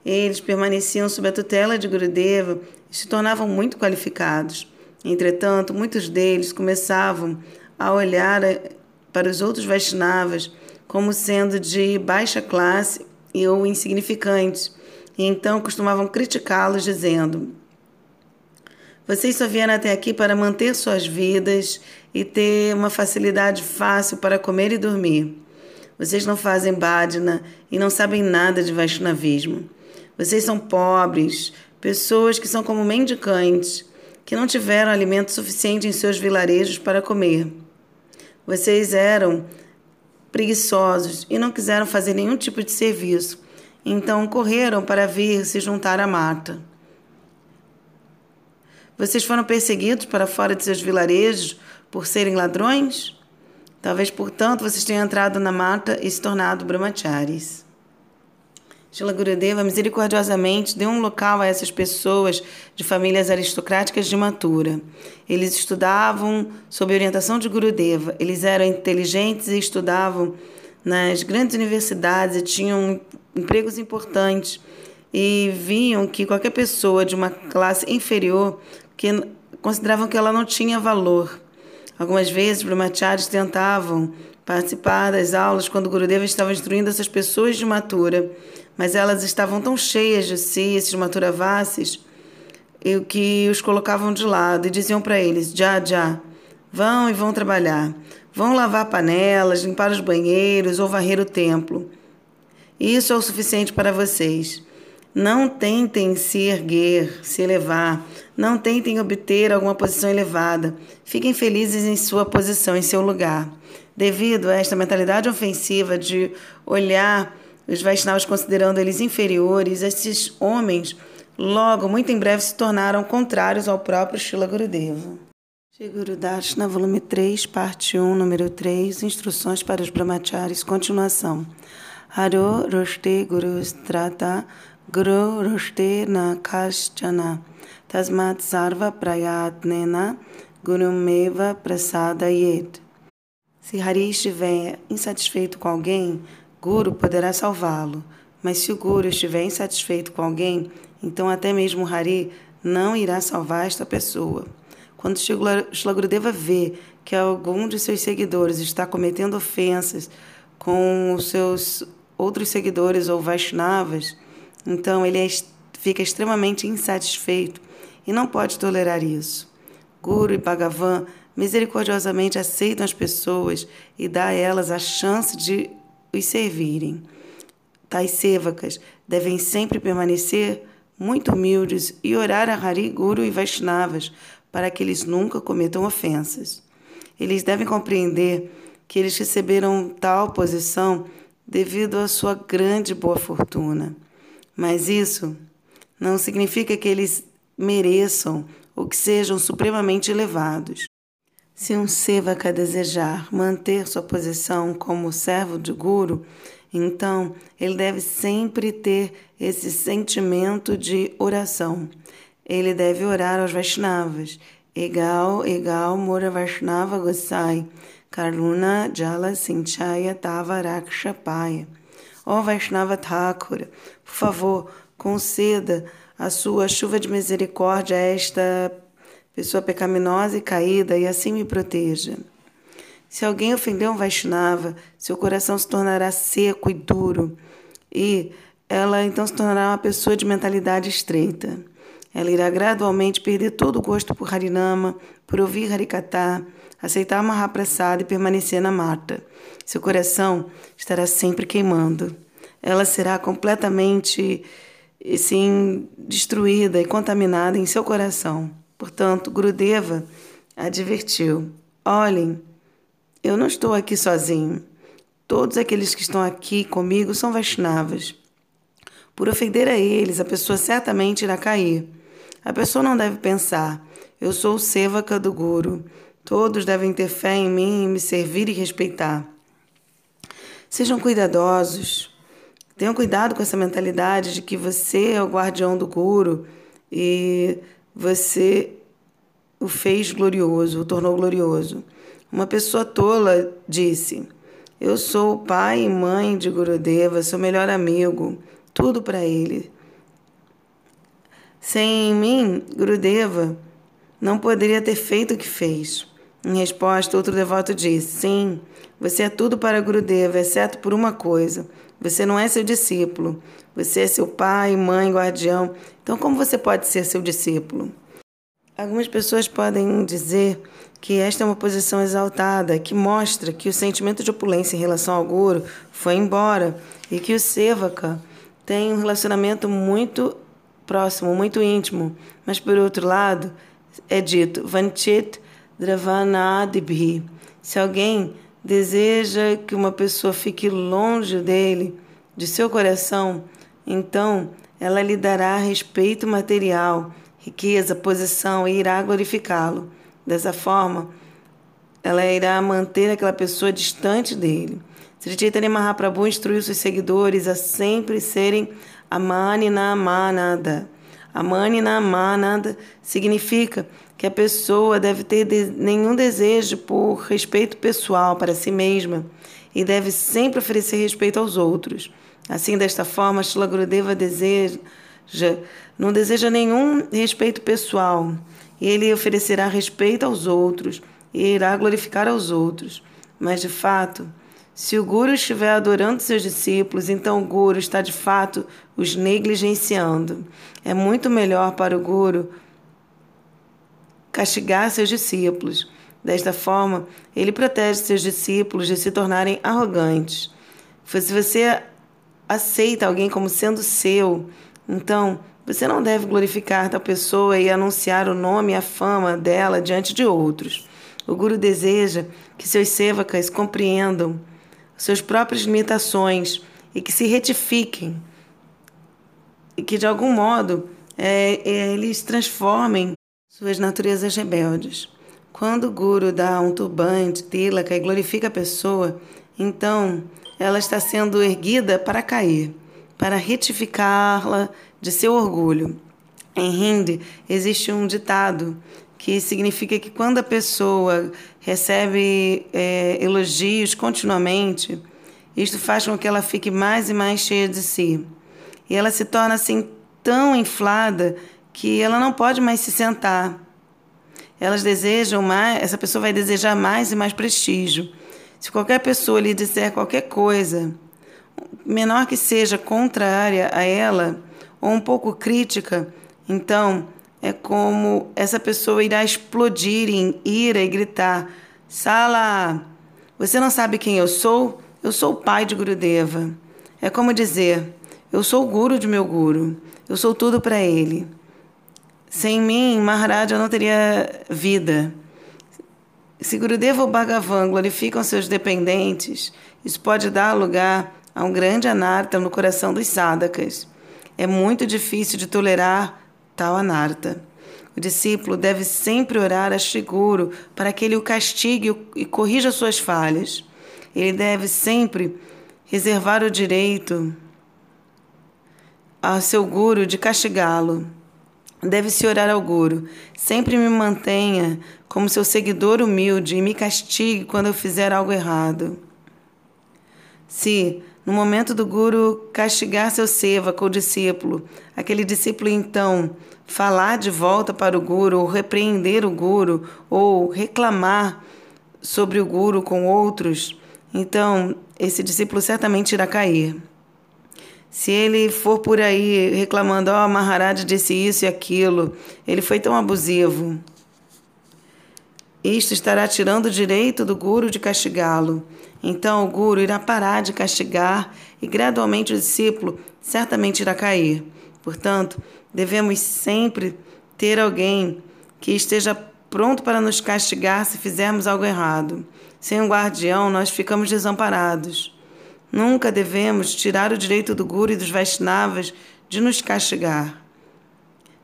Eles permaneciam sob a tutela de Gurudeva e se tornavam muito qualificados. Entretanto, muitos deles começavam a olhar eh, para os outros Vaishnavas como sendo de baixa classe e ou insignificantes, e então costumavam criticá-los, dizendo: Vocês só vieram até aqui para manter suas vidas e ter uma facilidade fácil para comer e dormir. Vocês não fazem bhajana e não sabem nada de Vaishnavismo. Vocês são pobres, pessoas que são como mendicantes que não tiveram alimento suficiente em seus vilarejos para comer. Vocês eram preguiçosos e não quiseram fazer nenhum tipo de serviço, então correram para vir se juntar à mata. Vocês foram perseguidos para fora de seus vilarejos por serem ladrões? Talvez, portanto, vocês tenham entrado na mata e se tornado brahmacharis. Shila Gurudeva misericordiosamente deu um local a essas pessoas de famílias aristocráticas de Matura. Eles estudavam sob orientação de Gurudeva. Eles eram inteligentes e estudavam nas grandes universidades e tinham empregos importantes e viam que qualquer pessoa de uma classe inferior que consideravam que ela não tinha valor. Algumas vezes, brahmacharis tentavam participar das aulas quando Gurudeva estava instruindo essas pessoas de Matura mas elas estavam tão cheias de si, esses maturavasses, que os colocavam de lado e diziam para eles: já, já, vão e vão trabalhar, vão lavar panelas, limpar os banheiros ou varrer o templo. Isso é o suficiente para vocês. Não tentem se erguer, se elevar. Não tentem obter alguma posição elevada. Fiquem felizes em sua posição, em seu lugar. Devido a esta mentalidade ofensiva de olhar os Vaishnavas considerando eles inferiores, esses homens logo, muito em breve, se tornaram contrários ao próprio Shila Gurudeva. Shri Guru Darshana, volume 3, parte 1, número 3, Instruções para os Brahmacharis, continuação. Haro Roshte Guru Strata Guru Roshte Na Kaschana Tasmat Sarva Prayatnena Gurumeva Prasadayet Se Hari estiver insatisfeito com alguém, Guru poderá salvá-lo. Mas se o Guru estiver insatisfeito com alguém, então até mesmo Hari não irá salvar esta pessoa. Quando Shlagurudeva vê que algum de seus seguidores está cometendo ofensas com os seus outros seguidores ou Vaishnavas, então ele é, fica extremamente insatisfeito e não pode tolerar isso. Guru e Bhagavan misericordiosamente aceitam as pessoas e dá a elas a chance de os servirem. Tais sevacas devem sempre permanecer muito humildes e orar a Hari, Guru e Vaishnavas para que eles nunca cometam ofensas. Eles devem compreender que eles receberam tal posição devido à sua grande boa fortuna. Mas isso não significa que eles mereçam ou que sejam supremamente elevados. Se um sevaka desejar manter sua posição como servo de Guru, então ele deve sempre ter esse sentimento de oração. Ele deve orar aos Vaishnavas. Egal, egal, Mora Vaishnava Gosai. Karuna Jala Sinchaya Tava Rakshapaya. Ó Vaishnava Thakura, por favor, conceda a sua chuva de misericórdia a esta pessoa pecaminosa e caída e assim me proteja. Se alguém ofendeu um Vaishnava, seu coração se tornará seco e duro e ela então se tornará uma pessoa de mentalidade estreita. Ela irá gradualmente perder todo o gosto por Harinama, por ouvir Harikatha, aceitar Mahaprasada e permanecer na mata. Seu coração estará sempre queimando. Ela será completamente assim, destruída e contaminada em seu coração. Portanto, Gurudeva advertiu: Olhem, eu não estou aqui sozinho. Todos aqueles que estão aqui comigo são Vaishnavas. Por ofender a eles, a pessoa certamente irá cair. A pessoa não deve pensar: eu sou o Sevaka do Guru. Todos devem ter fé em mim, me servir e respeitar. Sejam cuidadosos. Tenham cuidado com essa mentalidade de que você é o guardião do Guru e você o fez glorioso, o tornou glorioso. Uma pessoa tola disse: Eu sou o pai e mãe de Gurudeva, seu melhor amigo, tudo para ele. Sem mim, Gurudeva não poderia ter feito o que fez. Em resposta, outro devoto disse: Sim, você é tudo para Gurudeva, exceto por uma coisa. Você não é seu discípulo. Você é seu pai, mãe, guardião. Então, como você pode ser seu discípulo? Algumas pessoas podem dizer que esta é uma posição exaltada, que mostra que o sentimento de opulência em relação ao guru foi embora e que o sevaka tem um relacionamento muito próximo, muito íntimo. Mas, por outro lado, é dito Vanchit Dravanadibhi. Se alguém deseja que uma pessoa fique longe dele, de seu coração, então ela lhe dará respeito material, riqueza, posição e irá glorificá-lo. Dessa forma, ela irá manter aquela pessoa distante dele. Sri Chaitanya Mahaprabhu instruiu seus seguidores a sempre serem amani na manada. Amani na manada significa que a pessoa deve ter de, nenhum desejo por respeito pessoal para si mesma e deve sempre oferecer respeito aos outros. Assim, desta forma, Shila Gurudeva deseja, não deseja nenhum respeito pessoal e ele oferecerá respeito aos outros e irá glorificar aos outros. Mas, de fato, se o Guru estiver adorando seus discípulos, então o Guru está de fato os negligenciando. É muito melhor para o Guru castigar seus discípulos. Desta forma, ele protege seus discípulos de se tornarem arrogantes. Se você aceita alguém como sendo seu, então você não deve glorificar tal pessoa e anunciar o nome e a fama dela diante de outros. O Guru deseja que seus sevakas compreendam suas próprias limitações e que se retifiquem e que de algum modo é, eles transformem suas naturezas rebeldes. Quando o Guru dá um turbante, tilaka e glorifica a pessoa, então ela está sendo erguida para cair, para retificá-la de seu orgulho. Em Hindi existe um ditado que significa que quando a pessoa recebe é, elogios continuamente, isto faz com que ela fique mais e mais cheia de si. E ela se torna assim tão inflada que ela não pode mais se sentar. Elas desejam mais, essa pessoa vai desejar mais e mais prestígio. Se qualquer pessoa lhe disser qualquer coisa, menor que seja contrária a ela ou um pouco crítica, então é como essa pessoa irá explodir em ira e gritar: Sala, você não sabe quem eu sou? Eu sou o pai de Gurudeva. É como dizer: Eu sou o guru de meu guru. Eu sou tudo para ele. Sem mim, Maharaj não teria vida. Se Gurudeva ou Bhagavan glorificam seus dependentes, isso pode dar lugar a um grande anarta no coração dos sadhakas. É muito difícil de tolerar tal anarta. O discípulo deve sempre orar a Shiguru para que ele o castigue e corrija suas falhas. Ele deve sempre reservar o direito ao seu guru de castigá-lo. Deve-se orar ao guru. Sempre me mantenha como seu seguidor humilde e me castigue quando eu fizer algo errado. Se, no momento do guru castigar seu seva com o discípulo, aquele discípulo então falar de volta para o guru, ou repreender o guru, ou reclamar sobre o guru com outros, então esse discípulo certamente irá cair. Se ele for por aí reclamando, ó, oh, Maharaj disse isso e aquilo, ele foi tão abusivo. Isto estará tirando o direito do guru de castigá-lo. Então o guru irá parar de castigar e gradualmente o discípulo certamente irá cair. Portanto, devemos sempre ter alguém que esteja pronto para nos castigar se fizermos algo errado. Sem um guardião, nós ficamos desamparados. Nunca devemos tirar o direito do Guru e dos Vaishnavas de nos castigar.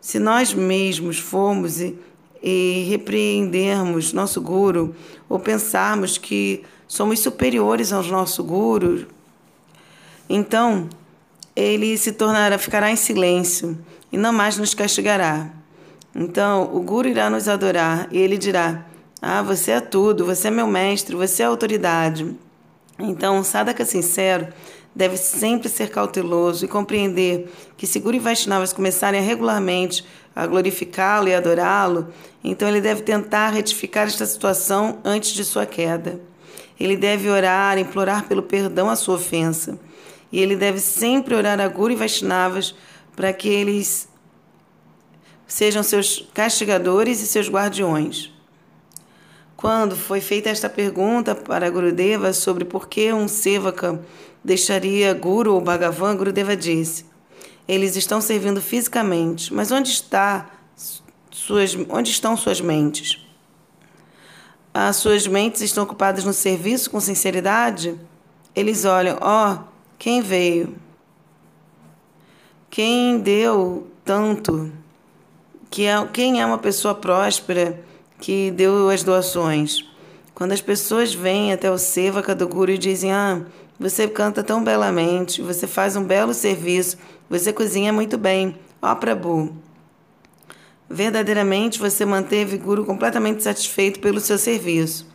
Se nós mesmos formos e, e repreendermos nosso Guru ou pensarmos que somos superiores ao nosso Guru, então ele se tornará, ficará em silêncio e não mais nos castigará. Então o Guru irá nos adorar e ele dirá: Ah, você é tudo, você é meu mestre, você é autoridade. Então, sadhaka sincero deve sempre ser cauteloso e compreender que se Guru e Vaishnavas começarem a regularmente a glorificá-lo e adorá-lo, então ele deve tentar retificar esta situação antes de sua queda. Ele deve orar, implorar pelo perdão à sua ofensa. E ele deve sempre orar a Guru e Vaishnavas para que eles sejam seus castigadores e seus guardiões. Quando foi feita esta pergunta para Gurudeva sobre por que um Sevaka deixaria Guru ou Bhagavan, Gurudeva disse: Eles estão servindo fisicamente, mas onde, está suas, onde estão suas mentes? As suas mentes estão ocupadas no serviço com sinceridade? Eles olham, ó, oh, quem veio? Quem deu tanto? Que é, quem é uma pessoa próspera? Que deu as doações. Quando as pessoas vêm até o Sevaka do Guru e dizem: Ah, você canta tão belamente, você faz um belo serviço, você cozinha muito bem, ó Prabhu. Verdadeiramente você manteve Guru completamente satisfeito pelo seu serviço.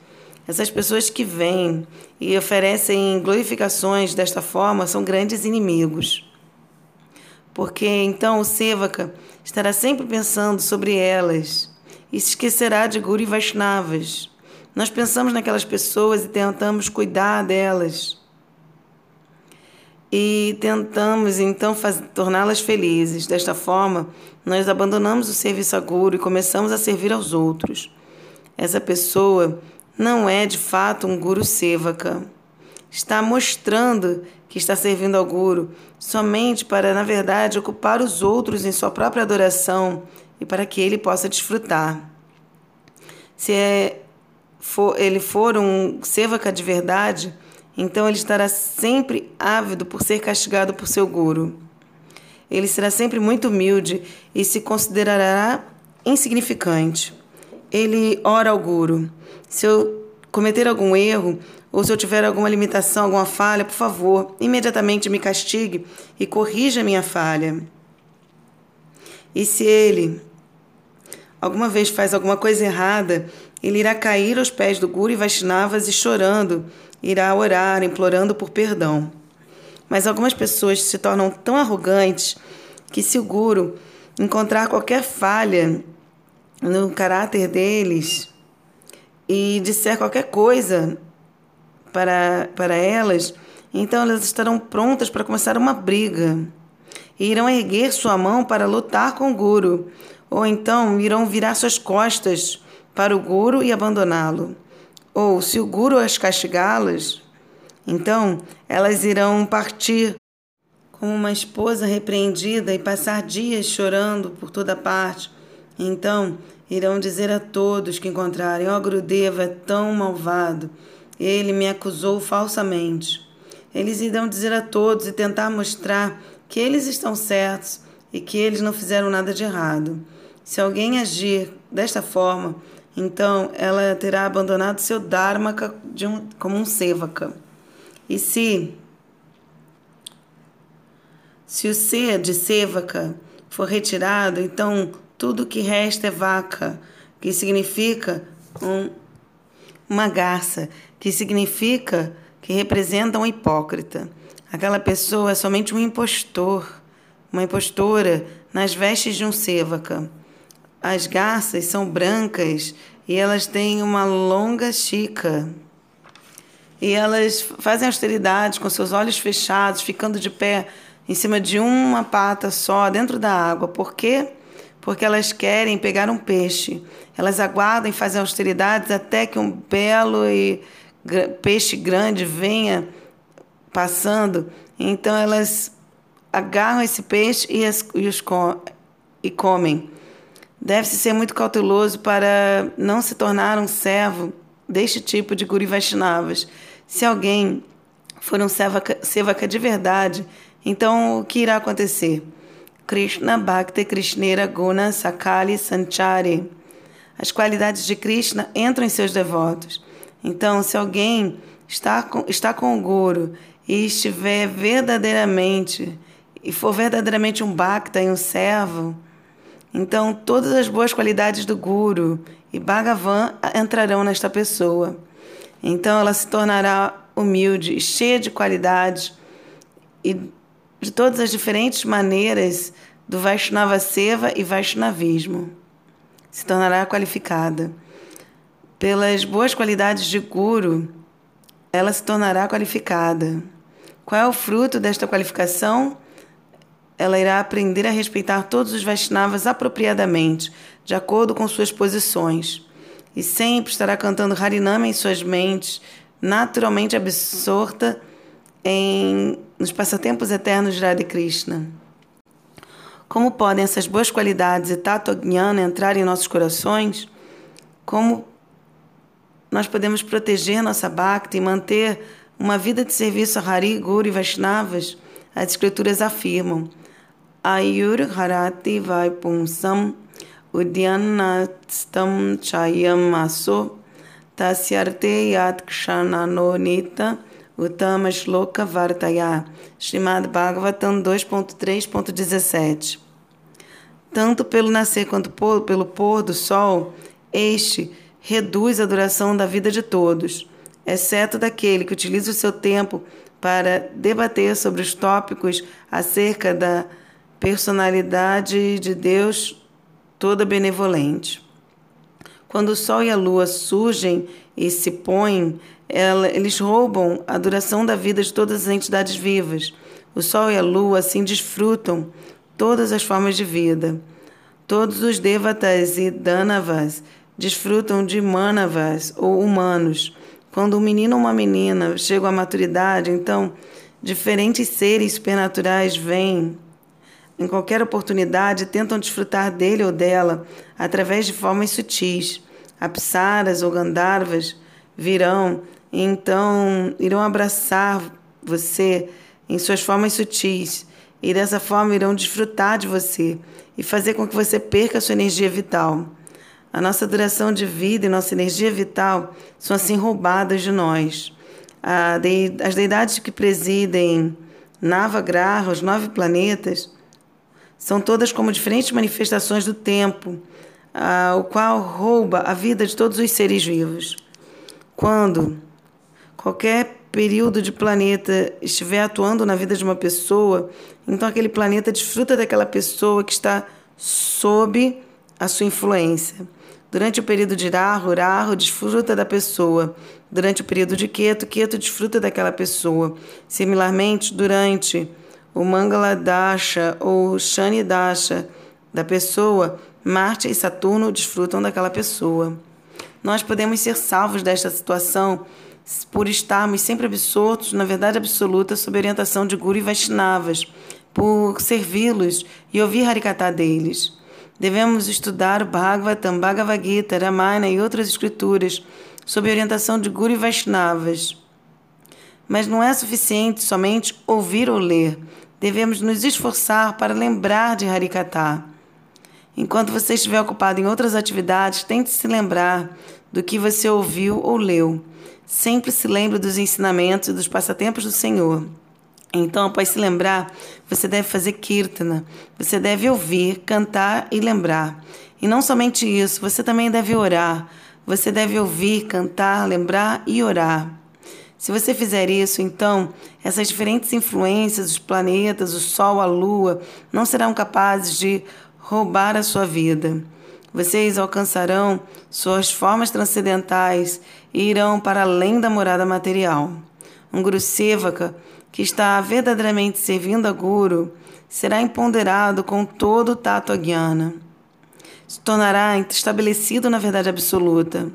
Essas pessoas que vêm e oferecem glorificações desta forma são grandes inimigos. Porque então o Sevaka estará sempre pensando sobre elas e se esquecerá de Guru e Vaishnavas. Nós pensamos naquelas pessoas e tentamos cuidar delas. E tentamos então torná-las felizes. Desta forma, nós abandonamos o serviço a Guru e começamos a servir aos outros. Essa pessoa não é de fato um Guru Sevaka. Está mostrando que está servindo ao Guru, somente para, na verdade, ocupar os outros em sua própria adoração e para que ele possa desfrutar. Se é, for, ele for um sevaka de verdade, então ele estará sempre ávido por ser castigado por seu Guru. Ele será sempre muito humilde e se considerará insignificante. Ele ora ao Guru. Se eu cometer algum erro, ou se eu tiver alguma limitação, alguma falha, por favor, imediatamente me castigue e corrija minha falha. E se ele alguma vez faz alguma coisa errada, ele irá cair aos pés do Guru e Vaishnavas e chorando, irá orar, implorando por perdão. Mas algumas pessoas se tornam tão arrogantes que se o Guru encontrar qualquer falha no caráter deles e disser qualquer coisa para, para elas, então elas estarão prontas para começar uma briga. E irão erguer sua mão para lutar com o Guru, ou então irão virar suas costas para o Guru e abandoná-lo. Ou, se o Guru as castigá-las, então elas irão partir como uma esposa repreendida e passar dias chorando por toda parte. Então irão dizer a todos que encontrarem: Ó oh, Grudeva é tão malvado ele me acusou falsamente. Eles irão dizer a todos e tentar mostrar que eles estão certos e que eles não fizeram nada de errado. Se alguém agir desta forma, então ela terá abandonado seu dharma um, como um sevaka. E se se o ser de sevaka for retirado, então tudo que resta é vaca, que significa um, uma garça que significa que representa um hipócrita. Aquela pessoa é somente um impostor, uma impostora nas vestes de um sevaka. As garças são brancas e elas têm uma longa chica. E elas fazem austeridade com seus olhos fechados, ficando de pé em cima de uma pata só dentro da água. Por quê? Porque elas querem pegar um peixe. Elas aguardam e fazem austeridades até que um belo e peixe grande venha passando, então elas agarram esse peixe e, as, e os com, e comem. Deve-se ser muito cauteloso para não se tornar um servo deste tipo de Guri Vaishnavas. Se alguém for um sevaka, de verdade, então o que irá acontecer? Krishna Bhakti Krishnera Guna Sakali Sanchari. As qualidades de Krishna entram em seus devotos. Então, se alguém está com, está com o guru e estiver verdadeiramente, e for verdadeiramente um bhakta e um servo, então todas as boas qualidades do guru e Bhagavan entrarão nesta pessoa. Então ela se tornará humilde, cheia de qualidades e de todas as diferentes maneiras do Vaishnava Seva e Vaishnavismo. Se tornará qualificada. Pelas boas qualidades de Guru, ela se tornará qualificada. Qual é o fruto desta qualificação? Ela irá aprender a respeitar todos os Vaishnavas apropriadamente, de acordo com suas posições, e sempre estará cantando Harinama em suas mentes, naturalmente absorta em, nos passatempos eternos de Radha Krishna. Como podem essas boas qualidades e Tato Gnana entrar em nossos corações? Como nós podemos proteger nossa Bhakti e manter uma vida de serviço a Hari, Guru e Vaishnavas, as escrituras afirmam Ayur Harati Vaipumsam Udyanatstam Chayam Aso Tasyarte Yat Kshananonita Uttama Shloka Vartaya. Srimad Bhagavatam 2.3.17 Tanto pelo nascer quanto pelo pôr do sol, este reduz a duração da vida de todos, exceto daquele que utiliza o seu tempo para debater sobre os tópicos acerca da personalidade de Deus toda benevolente. Quando o Sol e a Lua surgem e se põem, ela, eles roubam a duração da vida de todas as entidades vivas. O Sol e a Lua assim desfrutam todas as formas de vida. Todos os devatas e danavas desfrutam de manavas ou humanos. Quando um menino ou uma menina chegam à maturidade, então Diferentes seres supernaturais vêm em qualquer oportunidade tentam desfrutar dele ou dela através de formas sutis. Apsaras ou Gandharvas virão e então irão abraçar você em suas formas sutis e dessa forma irão desfrutar de você e fazer com que você perca sua energia vital. A nossa duração de vida e nossa energia vital são assim roubadas de nós. As deidades que presidem Navagraha, os nove planetas, são todas como diferentes manifestações do tempo, o qual rouba a vida de todos os seres vivos. Quando qualquer período de planeta estiver atuando na vida de uma pessoa, então aquele planeta desfruta daquela pessoa que está sob a sua influência. Durante o período de Rahu, Rahu desfruta da pessoa. Durante o período de Ketu, Ketu desfruta daquela pessoa. Similarmente, durante o Mangala Dasha ou Shani Dasha da pessoa, Marte e Saturno desfrutam daquela pessoa. Nós podemos ser salvos desta situação por estarmos sempre absortos na verdade absoluta sob orientação de Guru e Vaishnavas, por servi-los e ouvir Harikatha deles. Devemos estudar o Bhagavatam, Bhagavad Gita, Ramayana e outras escrituras sob orientação de Guru e Vaishnavas. Mas não é suficiente somente ouvir ou ler devemos nos esforçar para lembrar de Harikatha. Enquanto você estiver ocupado em outras atividades, tente se lembrar do que você ouviu ou leu. Sempre se lembre dos ensinamentos e dos passatempos do Senhor. Então, após se lembrar, você deve fazer kirtana. Você deve ouvir, cantar e lembrar. E não somente isso, você também deve orar. Você deve ouvir, cantar, lembrar e orar. Se você fizer isso, então essas diferentes influências, os planetas, o Sol, a Lua, não serão capazes de roubar a sua vida. Vocês alcançarão suas formas transcendentais e irão para além da morada material. Um Guru Sevaka, que está verdadeiramente servindo a Guru, será empoderado com todo o tato aguiana. Se tornará estabelecido na verdade absoluta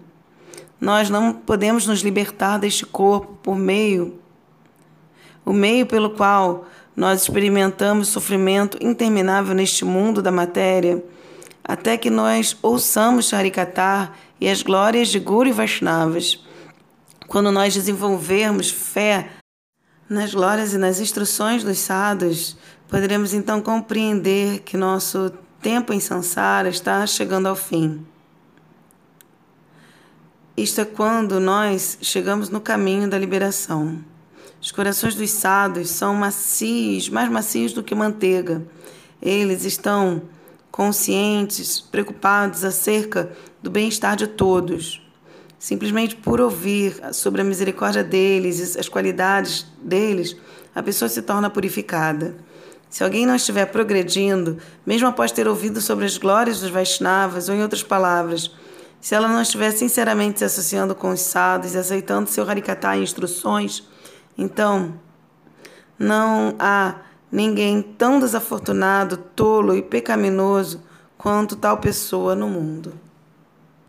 nós não podemos nos libertar deste corpo por meio o meio pelo qual nós experimentamos sofrimento interminável neste mundo da matéria, até que nós ouçamos Harikatha e as glórias de Guru e Vaishnavas. Quando nós desenvolvermos fé nas glórias e nas instruções dos sadhus, poderemos então compreender que nosso tempo em Sansara está chegando ao fim. Isto é quando nós chegamos no caminho da liberação. Os corações dos sábios são macios, mais macios do que manteiga. Eles estão conscientes, preocupados acerca do bem-estar de todos. Simplesmente por ouvir sobre a misericórdia deles as qualidades deles, a pessoa se torna purificada. Se alguém não estiver progredindo, mesmo após ter ouvido sobre as glórias dos Vaishnavas, ou em outras palavras, se ela não estiver sinceramente se associando com os sadhus e aceitando seu harikata e instruções, então não há ninguém tão desafortunado, tolo e pecaminoso quanto tal pessoa no mundo.